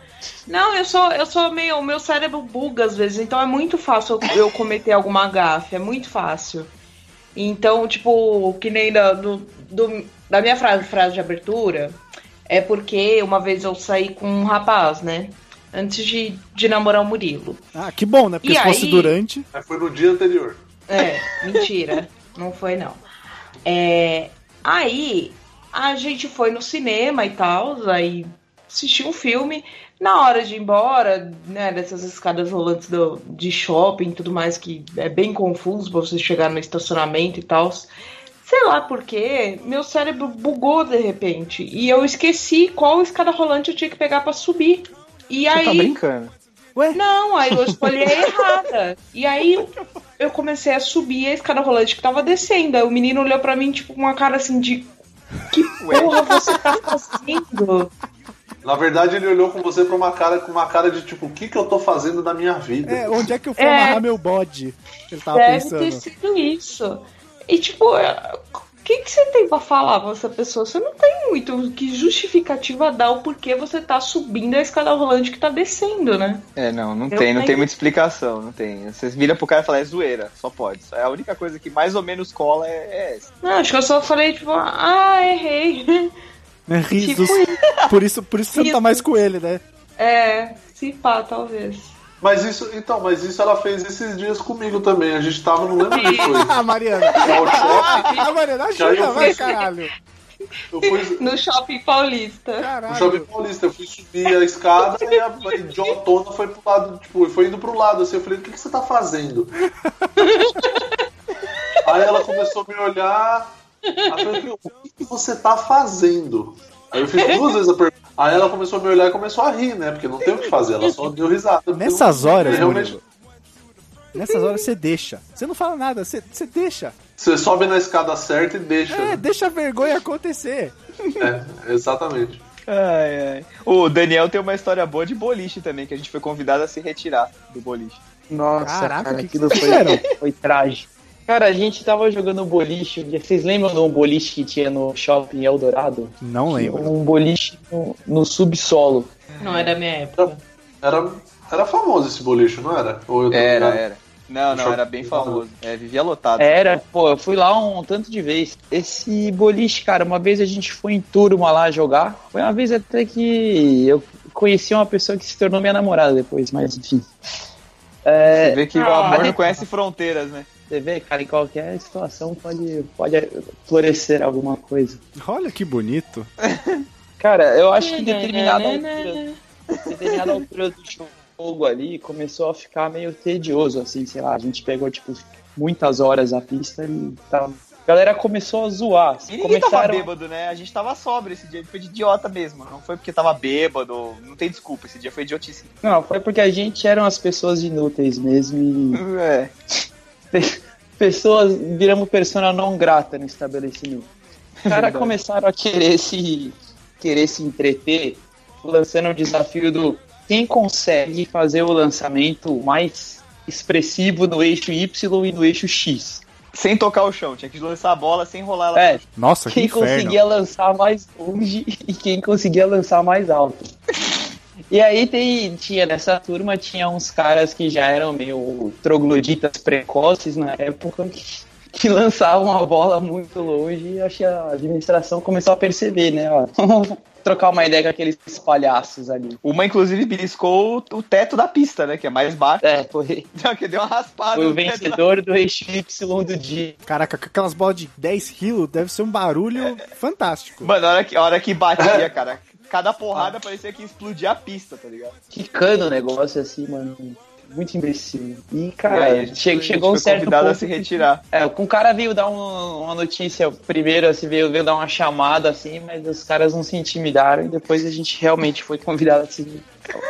Não, eu sou, eu sou meio. O meu cérebro buga às vezes, então é muito fácil eu, eu cometer alguma gafe, é muito fácil. Então, tipo, que nem da, do, do- da minha frase, frase de abertura, é porque uma vez eu saí com um rapaz, né? Antes de, de namorar o Murilo. Ah, que bom, né? Porque E se fosse aí? durante. Mas foi no dia anterior. É, mentira. Não foi, não. É, aí a gente foi no cinema e tal, aí assistiu um filme. Na hora de ir embora, né, dessas escadas rolantes do, de shopping e tudo mais, que é bem confuso pra você chegar no estacionamento e tal. Sei lá porquê, meu cérebro bugou de repente. E eu esqueci qual escada rolante eu tinha que pegar para subir. E Você aí. tá brincando. Ué? Não, aí eu escolhi a errada. E aí eu comecei a subir a escada rolante que tava descendo. Aí o menino olhou pra mim, tipo, com uma cara assim de. Que porra você tá fazendo? Na verdade, ele olhou com você pra uma cara com uma cara de tipo, o que, que eu tô fazendo da minha vida? É, onde é que eu fui É. amarrar meu bode? Ele tava Deve pensando. ter sido isso. E tipo, que, que você tem pra falar pra essa pessoa? Você não tem muito que justificativa dar o porquê você tá subindo a escada rolante que tá descendo, né? É, não, não Eu tem, não tem muita explicação, não tem. Vocês viram pro cara e falam, é zoeira, só pode. É a única coisa que mais ou menos cola é, é essa. Não, acho que eu só falei, tipo, ah, errei. Né, Risos. Tipo Por isso, por isso você não tá mais com ele, né? É, se pá, talvez. Mas isso, então, mas isso ela fez esses dias comigo também. A gente tava, não lembro o que foi. Ah, Mariana. Ao shopping, Ah, Mariana, ajuda, vai, caralho. eu fui No shopping paulista. no Caralho. shopping paulista, eu fui subir a escada e a idiotona foi pro lado, tipo, foi indo pro lado assim. Eu falei, o que, que você tá fazendo? Aí ela começou a me olhar. Eu falei, o que, que você tá fazendo? Aí eu fiz duas vezes a pergunta. Aí ela começou a me olhar e começou a rir, né? Porque não tem o que fazer, ela só deu risada. Nessas eu- horas, realmente, Murilo, Nessas horas você deixa. Você não fala nada, você, você deixa. Você sobe na escada certa e deixa. É, né? deixa a vergonha acontecer. É, exatamente. Ai, ai. O Daniel tem uma história boa de boliche também, que a gente foi convidado a se retirar do boliche. Nossa, Caraca, cara, que que aquilo vocês foi, foi trágico. Cara, a gente tava jogando boliche. um Vocês lembram de um boliche que tinha no shopping Eldorado? Não lembro. Um boliche no, no subsolo. Não da minha época. Era, era famoso esse boliche, não era? Ou eu tô Era, era. Não, não, era bem famoso. É, vivia lotado. Era, pô, eu fui lá um tanto de vez. Esse boliche, cara, uma vez a gente foi em turma lá jogar. Foi uma vez até que eu conheci uma pessoa que se tornou minha namorada depois, mas enfim. É, Você vê que o Ah, amor mas- não conhece fronteiras, né? Você vê, cara, em qualquer situação pode, pode florescer alguma coisa. Olha que bonito. Cara, eu acho que em determinada altura, em determinada altura do jogo ali começou a ficar meio tedioso, assim, sei lá, a gente pegou, tipo, muitas horas a pista e tá... a galera começou a zoar. assim, E ninguém tava começaram... bêbado, né? A gente tava sóbrio esse dia, a gente foi de idiota mesmo. Não foi porque tava bêbado, não tem desculpa, esse dia foi idiotice. Não, foi porque a gente eram as pessoas inúteis mesmo e É. pe- pessoas viramos persona não grata no estabelecimento. Os caras começaram a querer se querer se entreter, lançando o desafio do quem consegue fazer o lançamento mais expressivo no eixo Y e no eixo X. Sem tocar o chão, tinha que lançar a bola sem rolar ela. É, Nossa, que quem inferno. conseguia lançar mais longe e quem conseguia lançar mais alto. E aí tem, tinha nessa turma tinha uns caras que já eram meio trogloditas precoces na época que, que lançavam a bola muito longe e acho que a administração começou a perceber, né? Ó, trocar uma ideia com aqueles palhaços ali. Uma, inclusive, beliscou o, teto da pista, né? Que é mais baixo. É, foi, que deu uma raspada. foi o teto da- vencedor do eixo Y do dia. Caraca, com aquelas bolas de 10 quilos deve ser um barulho fantástico. Mano, a hora que, a hora que batia, cara, cada porrada parecia que explodia a pista, tá ligado? Quicando o negócio assim, mano. Muito imbecil. E, E cara, aí, a gente che- foi- a gente chegou um certo convidado ponto a se que- retirar. É, com o cara veio dar um- uma notícia primeiro, assim, veio, veio dar uma chamada assim, mas os caras não se intimidaram e depois a gente realmente foi convidado assim.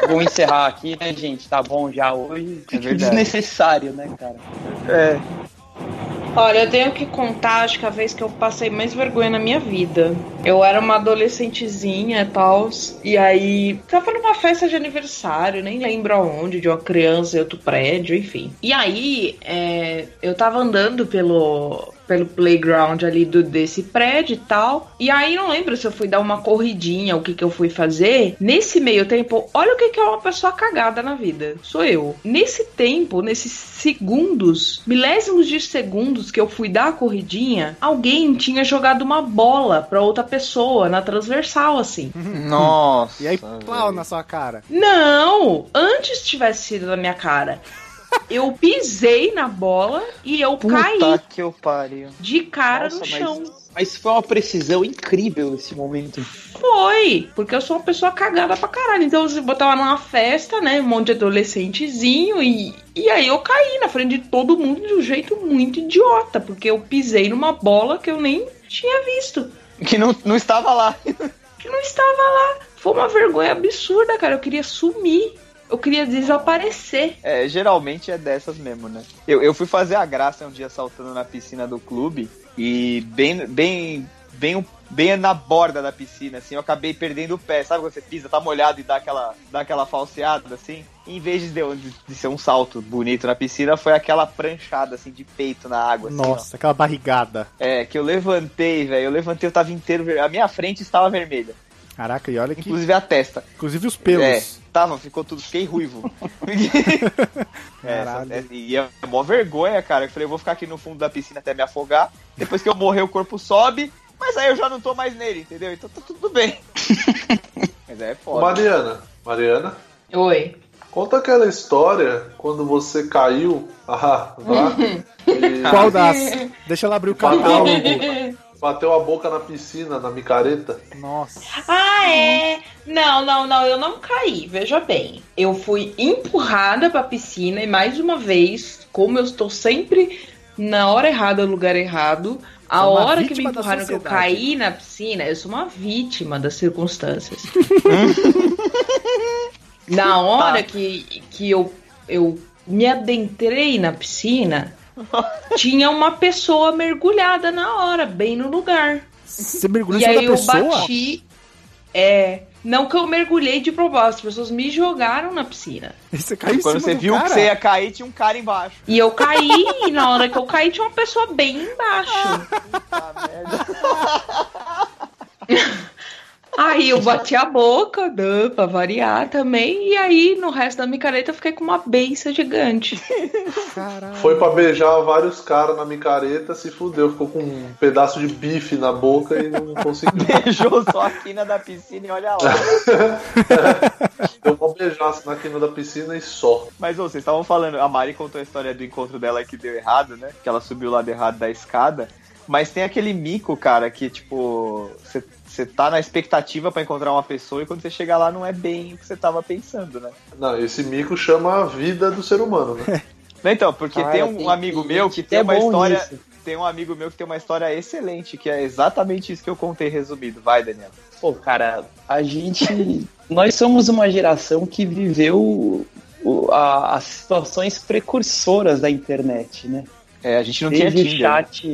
Vou encerrar aqui, né, gente? Tá bom já hoje. É verdade. Desnecessário, né, cara? É. Olha, eu tenho que contar, acho que a vez que eu passei mais vergonha na minha vida. Eu era uma adolescentezinha e tal, e aí tava numa festa de aniversário, nem lembro aonde, de uma criança em outro prédio, enfim. E aí, é, eu tava andando pelo, pelo playground ali do, desse prédio e tal, e aí não lembro se eu fui dar uma corridinha, o que que eu fui fazer. Nesse meio tempo, olha o que que é uma pessoa cagada na vida. Sou eu. Nesse tempo, nesses segundos, milésimos de segundos que eu fui dar a corridinha, alguém tinha jogado uma bola pra outra pessoa na transversal, assim. Nossa. E aí, plau na sua cara. Não! Antes tivesse sido na minha cara. Eu pisei na bola e eu Puta caí que eu pariu. de cara Nossa, no mas- chão. Mas foi uma precisão incrível esse momento. Foi, porque eu sou uma pessoa cagada pra caralho. Então eu botava numa festa, né? Um monte de adolescentezinho e, e aí eu caí na frente de todo mundo de um jeito muito idiota, porque eu pisei numa bola que eu nem tinha visto, Que não, não estava lá. que não estava lá. Foi uma vergonha absurda, cara. Eu queria sumir. Eu queria desaparecer. É, geralmente é dessas mesmo, né? Eu, eu fui fazer a graça um dia saltando na piscina do clube e bem, bem, bem, bem na borda da piscina, assim, eu acabei perdendo o pé. Sabe quando você pisa, tá molhado e dá aquela, dá aquela falseada, assim? Em vez de, de, de ser um salto bonito na piscina, foi aquela pranchada, assim, de peito na água. assim, ó. Nossa, aquela barrigada. É, que eu levantei, velho. Eu levantei, eu tava inteiro. ver- A minha frente estava vermelha. Caraca, e olha que. Inclusive a testa. Inclusive os pelos. É, tava, ficou tudo, fiquei ruivo. é, é, e é mó vergonha, cara. Eu falei, eu vou ficar aqui no fundo da piscina até me afogar. Depois que eu morrer, o corpo sobe. Mas aí eu já não tô mais nele, entendeu? Então tá tudo bem. mas é foda. Mariana, Mariana, Oi. conta aquela história quando você caiu. Ah, lá. e Qual das? Deixa ela abrir o catálogo. Bateu a boca na piscina, na micareta. Nossa. Ah, é? Não, não, não, eu não caí. Veja bem, eu fui empurrada pra piscina e mais uma vez, como eu estou sempre na hora errada, no lugar errado, a é uma hora que me empurraram que eu caí na piscina, eu sou uma vítima das circunstâncias. na hora que, que eu, eu me adentrei na piscina, tinha uma pessoa mergulhada na hora, bem no lugar. Você mergulhou E em cima aí eu pessoa? bati. É. Não que eu mergulhei de propósito, as pessoas me jogaram na piscina. E você caiu em Quando cima você do viu cara? que você ia cair, tinha um cara embaixo. E eu caí, e na hora que eu caí, tinha uma pessoa bem embaixo. Ah, merda. Aí eu bati a boca, né, pra variar também, e aí no resto da micareta eu fiquei com uma beiça gigante. Caralho. Foi pra beijar vários caras na micareta, se fudeu, ficou com um pedaço de bife na boca e não conseguiu. Beijou só a quina da piscina e olha lá. Deu uma beijaço na quina da piscina e só. Mas ô, vocês estavam falando, a Mari contou a história do encontro dela que deu errado, né? Que ela subiu o lado errado da escada. Mas tem aquele mico, cara, que tipo, você- você tá na expectativa pra encontrar uma pessoa e quando você chega lá não é bem o que você tava pensando, né? Não, esse mico chama a vida do ser humano, né? Então, porque Cara, tem um tem- amigo tem meu que que tem é uma história. nisso. Tem um amigo meu que tem uma história excelente, que é exatamente isso que eu contei resumido. Vai, Daniel. Pô, cara, a gente. Nós somos uma geração que viveu o- a- as situações precursoras da internet, né? É, a gente não tinha Desde o Tinder. chat,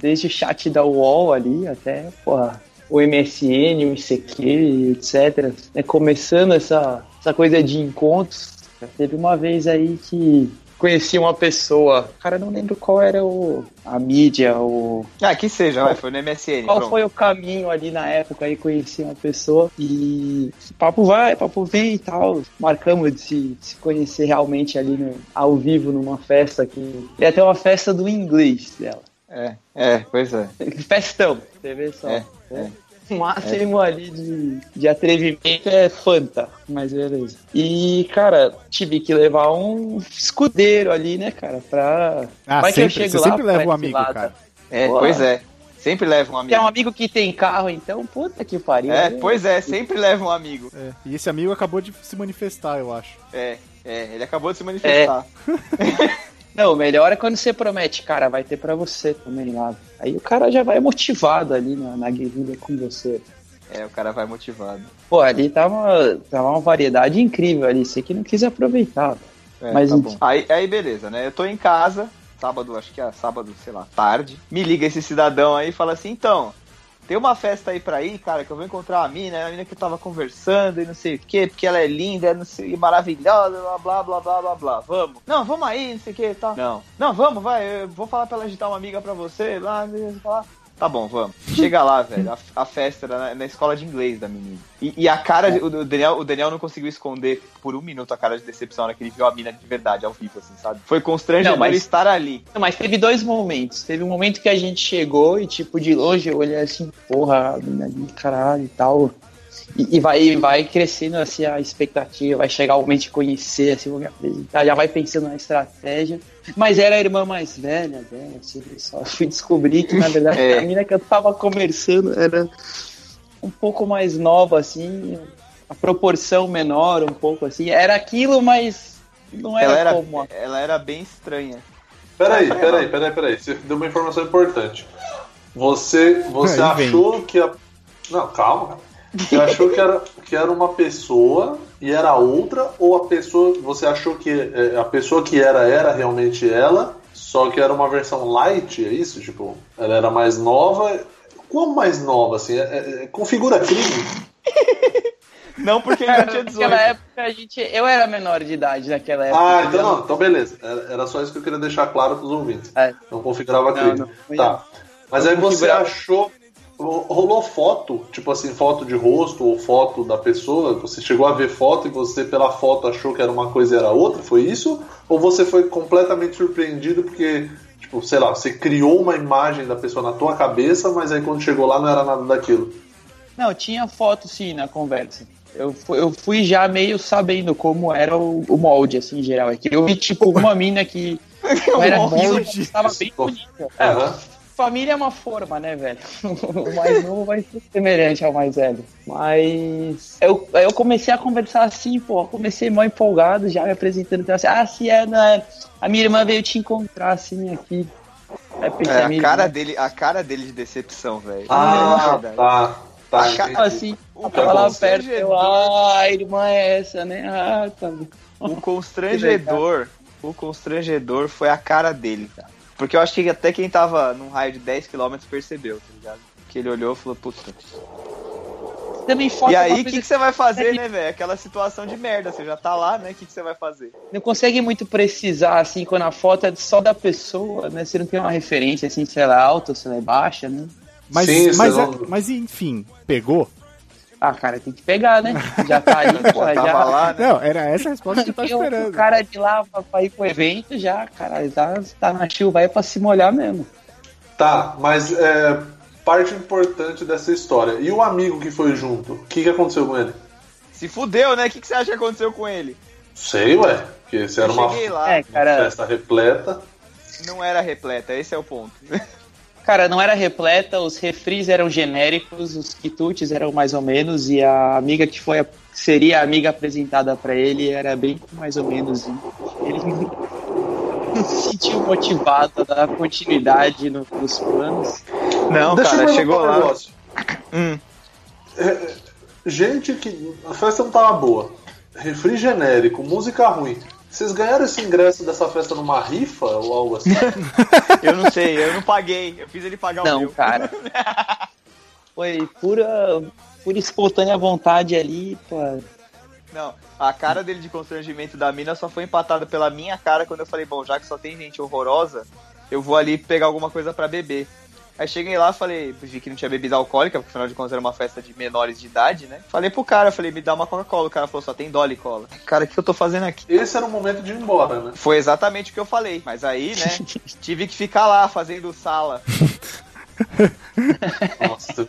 desde o chat da UOL ali até, porra, o MSN, o ICQ, etc. né? Começando essa, essa coisa de encontros. Teve uma vez aí que conheci uma pessoa, cara, não lembro qual era o, a mídia, o, Ah, que seja, vai, foi no MSN. qual pronto. foi o caminho ali na época aí conheci uma pessoa e papo vai, papo vem e tal. Marcamos de se, de se conhecer realmente ali no- ao vivo numa festa que ia ter uma festa do inglês dela. É, é, pois é. Festão, você vê só. É, é. O máximo ali de, de atrevimento é Fanta, mas beleza. E, cara, tive que levar um escudeiro ali, né, cara, pra. Ah, Vai que eu sempre, chego você lá, sempre leva um amigo, cilada. cara. É, Boa. pois é. Sempre leva um Tem amigo. um amigo que tem carro, então, puta que pariu. É, né? pois é, sempre leva um amigo. É, E esse amigo acabou de se manifestar, eu acho. É, é, ele acabou de se manifestar. Não, o melhor é quando você promete, cara, vai ter pra você também lá. Aí o cara já vai motivado ali na, na guerrilha com você. É, o cara vai motivado. Pô, ali tava, tava uma variedade incrível ali, você que não quis aproveitar. É, Mas tá bom. Aí, aí beleza, né? Eu tô em casa, sábado, acho que é sábado, sei lá, tarde. Me liga esse cidadão aí e fala assim, então, tem uma festa aí pra ir, cara, que eu vou encontrar uma mina, a mina que eu tava conversando e não sei o quê, porque ela é linda, não sei, maravilhosa, blá, blá, blá, blá, blá, blá. Vamos. Não, vamos aí, não sei o que e tal. Não. Não, vamos, vai, eu vou falar pra ela agitar uma amiga pra você, lá, falar. Tá bom, vamos. Chega lá, velho. A, a festa era na, na escola de inglês da menina. E, e a cara, de- o, o Daniel, o Daniel não conseguiu esconder por um minuto a cara de decepção na hora que ele viu a mina de verdade, ao vivo, assim, sabe? Foi constrangedor Não, mas- estar ali. Não, mas teve dois momentos. Teve um momento que a gente chegou e, tipo, de longe eu olhei assim, porra, a mina ali, caralho e tal. E, e vai, vai crescendo assim a expectativa, vai chegar o momento de conhecer, assim, vou me apresentar, já vai pensando na estratégia. Mas era a irmã mais velha dela, assim, só fui descobrir que na verdade É. a menina que eu tava conversando era um pouco mais nova, assim, a proporção menor, um pouco assim. Era aquilo, mas não era, Ela era, como ela era bem estranha. Peraí, peraí, peraí, peraí. Você deu uma informação importante. Você, você Aí vem. achou que a. Não, calma, cara. Você achou que era, que era uma pessoa e era outra, ou a pessoa. Você achou que é, a pessoa que era era realmente ela, só que era uma versão light, é isso? Tipo, ela era mais nova. Quão mais nova, assim? É- é- configura crime? Não porque ele já tinha 18. Naquela época a gente. Eu era menor de idade naquela época. Ah, então não, então beleza. Era, era só isso que eu queria deixar claro pros ouvintes. É. Não configurava Não, crime. não foi tá. Mas Não aí você achou. Ro- Rolou foto, tipo assim, foto de rosto ou foto da pessoa? Você chegou a ver foto e você, pela foto, achou que era uma coisa e era outra? Foi isso? Ou você foi completamente surpreendido porque, tipo, sei lá, você criou uma imagem da pessoa na tua cabeça, mas aí quando chegou lá não era nada daquilo? Não, tinha foto sim na conversa. Eu fui, eu fui já meio sabendo como era o, o molde, assim, em geral. É que eu vi, tipo, uma mina que não era molde. estava bem bonita. É, Aham. Família é uma forma, né, velho? O mais novo vai ser semelhante ao mais velho. Mas eu, eu comecei a conversar assim, pô, comecei mal empolgado, já me apresentando. Então, assim, ah, se é, né? A minha irmã veio te encontrar, assim, aqui. Aí pensei, É, a cara irmã- dele, a cara dele de decepção, velho. Ah, Verdade. tá. Tá, A cara, assim, O tava lá perto, eu, ah, a irmã é essa, né? Ah, tá. O constrangedor, o constrangedor foi a cara dele, cara. Porque eu acho que até quem tava num raio de 10km percebeu, tá ligado? Que ele olhou e falou, puta. Também E aí, o que, que você vai fazer, né, velho? Aquela situação de merda, você já tá lá, né? O que, que você vai fazer? não consegue muito precisar, assim, quando a foto é só da pessoa, né? Você não tem uma referência, assim, se ela é alta ou se ela é baixa, né? Mas, Sim, mas, não- é- mas enfim, pegou? Ah, cara, tem que pegar, né? Já tá aí, pô, Já já... tava lá, né? Não, era essa a resposta que eu tava esperando. O cara de lá pra, pra ir pro evento já, cara, tá, tá na chuva aí pra se molhar mesmo. Tá, mas é, parte importante dessa história. E o amigo que foi junto? O que, que aconteceu com ele? Se fudeu, né? O que, que você acha que aconteceu com ele? Sei, ué. Porque se era eu uma lá, É, cara, festa repleta. não era repleta, esse é o ponto. cara, não era repleta, os refris eram genéricos, os quitutes eram mais ou menos, e a amiga que foi a- seria a amiga apresentada pra ele era bem mais ou menos. e Ele não se sentiu motivado a dar continuidade no- nos planos. Não, Deixa cara, chegou lá. negócio. Hum. Gente que. A festa não tava boa. Refri genérico, música ruim. Vocês ganharam esse ingresso dessa festa numa rifa ou algo assim? Eu não sei, eu não paguei. Eu fiz ele pagar o Não, meu. cara. Foi pura, pura espontânea vontade ali, pô. Não, a cara dele de constrangimento da mina só foi empatada pela minha cara quando eu falei, bom, já que só tem gente horrorosa, eu vou ali pegar alguma coisa pra beber. Aí cheguei lá, falei, vi que não tinha bebida alcoólica, porque afinal de contas era uma festa de menores de idade, né? Falei pro cara, falei, me dá uma Coca-Cola. O cara falou, só tem Dolly Cola. Cara, o que eu tô fazendo aqui? Esse era o momento de ir embora, né? Foi exatamente o que eu falei. Mas aí, né, tive que ficar lá fazendo sala. Nossa,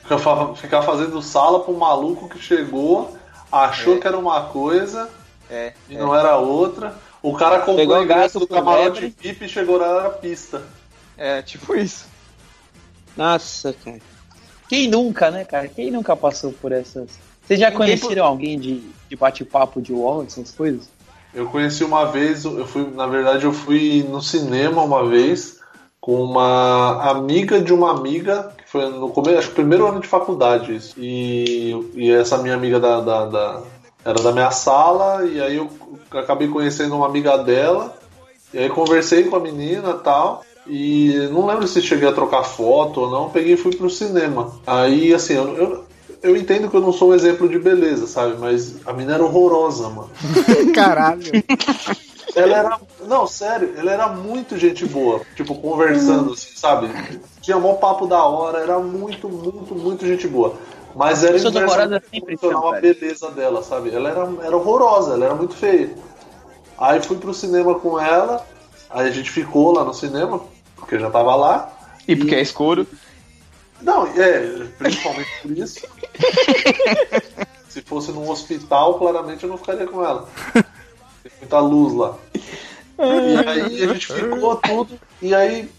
ficar fazendo sala pro maluco que chegou, achou É. que era uma coisa É, e é. não era outra. O cara comprou Pegou o ingresso gato do camarote. VIP e chegou na pista. é tipo isso. Nossa, cara. Quem nunca, né, cara? Quem nunca passou por essas. Vocês já conheceram alguém de, de bate-papo de wall, essas coisas? Eu conheci uma vez, eu fui, na verdade, eu fui no cinema uma vez com uma amiga de uma amiga, que foi no começo, acho que primeiro ano de faculdade isso. E, e essa minha amiga da, da- da- era da minha sala, e aí eu acabei conhecendo uma amiga dela, e aí conversei com a menina e tal. E não lembro se cheguei a trocar foto ou não, peguei e fui pro cinema. Aí, assim, eu, eu, eu entendo que eu não sou um exemplo de beleza, sabe? Mas a menina era horrorosa, mano. Caralho. Ela era. Não, sério, ela era muito gente boa. Tipo, conversando, assim, sabe? Tinha mó papo da hora, era muito, muito, muito gente boa. Mas era inversamente proporcional a beleza dela, sabe? Ela era, era horrorosa, ela era muito feia. Aí fui pro cinema com ela, aí a gente ficou lá no cinema, porque eu já tava lá. E porque é escuro. Não, é, principalmente por isso. Se fosse num hospital, claramente eu não ficaria com ela. Tem muita luz lá. E aí a gente ficou tudo. E aí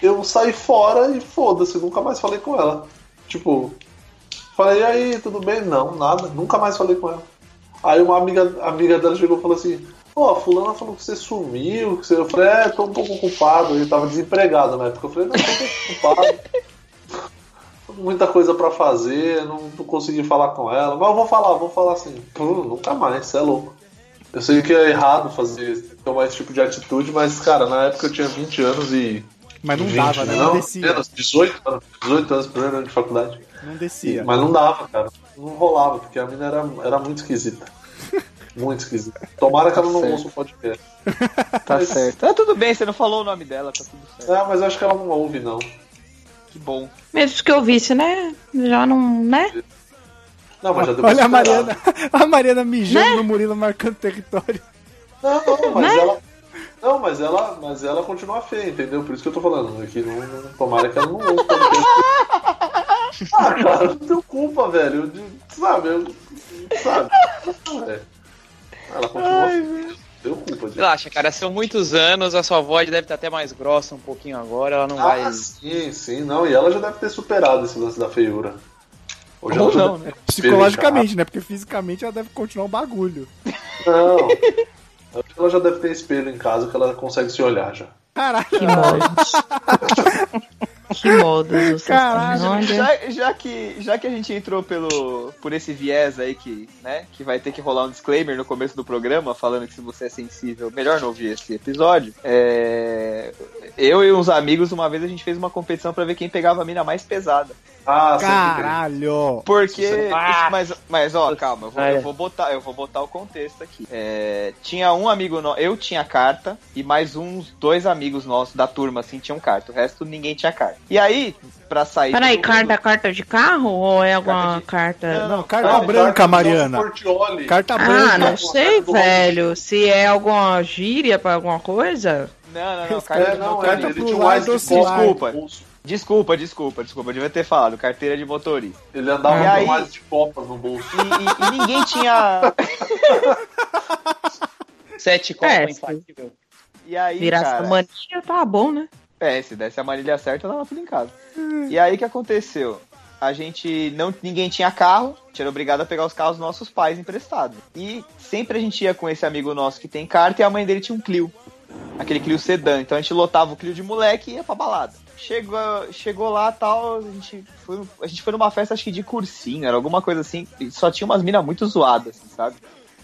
eu saí fora e foda-se, nunca mais falei com ela. Tipo, falei, e aí, tudo bem? Não, nada, nunca mais falei com ela. Aí uma amiga, amiga dela chegou e falou assim: Pô, a fulana falou que você sumiu, que você... eu falei, é, tô um pouco ocupado, eu tava desempregado na época. Eu falei, não, tô um pouco ocupado. Muita coisa pra fazer, não, não consegui falar com ela, mas eu vou falar, vou falar assim, nunca mais, você é louco. Eu sei que é errado fazer, tomar esse tipo de atitude, mas, cara, na época eu tinha 20 anos e. Mas não 20, dava, né? Não, Não, descia. menos, 18 anos, 18 anos, primeiro ano de faculdade. Não descia. Mas não dava, cara. Não rolava, porque a mina era, era muito esquisita. Muito esquisita. Tomara que ela não certo. ouça o podcast. Tá Mas- certo. Ah, tudo bem, você não falou o nome dela, tá tudo certo. É, mas eu acho que ela não ouve, não. Que bom. Mesmo que eu visse, né? Já não, né? Não, mas já deu Olha a. Mariana, a Mariana mijando Né? no Murilo marcando território. Não, não, mas Né? ela. Não, mas ela, mas ela continua feia, entendeu? Por isso que eu tô falando. Aqui não, não, tomara que ela não ouça. Ah, cara, não tenho culpa, velho. Eu- Sabe, eu. Sabe? É. Ela continua tenho culpa disso. Relaxa, cara, são muitos anos, a sua voz deve estar até mais grossa um pouquinho agora, ela não Ah, vai. sim, sim, não. E ela já deve ter superado esse lance da feiura. Ou já não, né? Psicologicamente, né? Porque fisicamente ela deve continuar um bagulho. Não. Ela já deve ter espelho em casa que ela consegue se olhar já. Caralho. Que. que modos vocês Caralho. Já, já que, já que a gente entrou pelo, por esse viés aí que, né, que vai ter que rolar um disclaimer no começo do programa, falando que se você é sensível, melhor não ouvir esse episódio. É, eu e uns amigos, uma vez a gente fez uma competição pra ver quem pegava a mina mais pesada. Ah, Caralho. Porque. Ah! mas, mas, ó, calma, eu vou, eu vou botar, eu vou botar o contexto aqui. É, tinha um amigo nosso, eu tinha carta, e mais uns dois amigos nossos da turma, assim, tinham carta. O resto ninguém tinha carta. E aí, pra sair. Peraí, carta, carta de carro ou é alguma de- carta? Não, carta Não, branca, carta Mariana. Carta Ah, branca. não Uma sei, carta velho. Se é alguma gíria pra alguma coisa? Não, não, não, É, carta de não, motorista. é, pro tinha um lado mais de oscilar. Desculpa. Desculpa, desculpa, desculpa, eu devia ter falado, carteira de motorista. Ele andava E com aí? mais de copas no bolso. E, e- e ninguém tinha. Sete copas É, infalível. E aí, Virasse cara, a mania, tá bom, né? É, se desse a manilha certa, tava tudo em casa. E aí o que aconteceu? A gente não. Ninguém tinha carro, a gente era obrigado a pegar os carros dos nossos pais emprestados. E sempre a gente ia com esse amigo nosso que tem carta e a mãe dele tinha um Clio. Aquele Clio sedã. Então a gente lotava o Clio de moleque e ia pra balada. Chegou, chegou lá tal, a gente, foi, a gente foi numa festa, acho que de cursinho, era alguma coisa assim, só tinha umas minas muito zoadas, assim, sabe?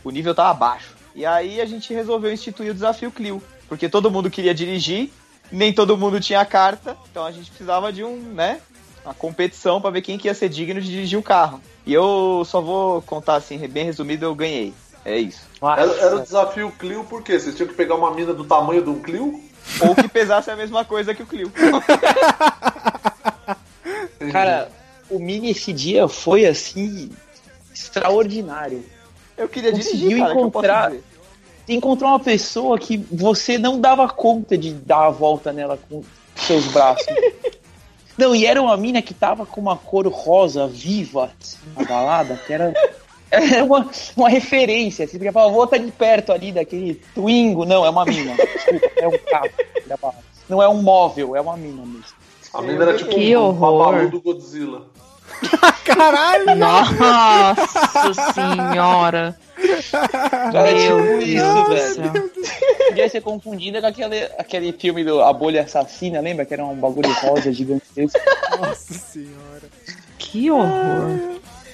O nível tava baixo. E aí a gente resolveu instituir o desafio Clio. Porque todo mundo queria dirigir, nem todo mundo tinha carta, então a gente precisava de um, né? Uma competição pra ver quem que ia ser digno de dirigir o carro. E eu só vou contar assim, bem resumido, eu ganhei. É isso. Era, era o desafio Clio, por quê? Vocês tinham que pegar uma mina do tamanho um Clio? Ou que pesasse a mesma coisa que o Clio. Cara, o Mini esse dia foi assim extraordinário. Eu queria Conseguiu dirigir, cara, que eu encontrar-. Você encontrou uma pessoa que você não dava conta de dar a volta nela com seus braços. não, e era uma mina que tava com uma cor rosa viva assim, na balada, que era. Era uma, uma referência, assim, porque falava, vou estar de perto ali daquele Twingo. Não, é uma mina. Desculpa, é um carro. Não é um móvel, é uma mina mesmo. A mina era tipo Que um horror. babalu do Godzilla. Caralho. Nossa senhora. Era Meu tipo Deus isso, do velho. Podia ser confundida com aquele, aquele filme do A Bolha Assassina, lembra? Que era um bagulho rosa gigantesco. Nossa senhora. Que horror.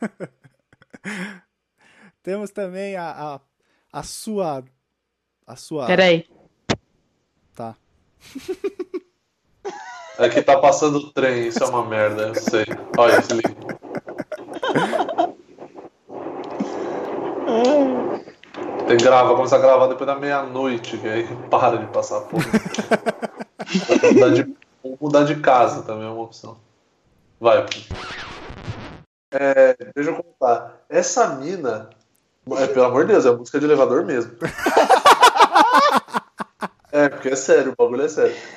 Temos também a, a, a sua. A sua. Peraí. Tá. É que tá passando o trem, isso é uma merda, eu sei. Olha, se liga. Tem que gravar, começar a gravar depois da meia-noite, que aí para de passar porra. Vou mudar de, vou mudar de casa também é uma opção. Vai. É, deixa eu contar. Essa mina, é, pelo amor de Deus, é música de elevador mesmo. É, porque é sério, o bagulho é sério.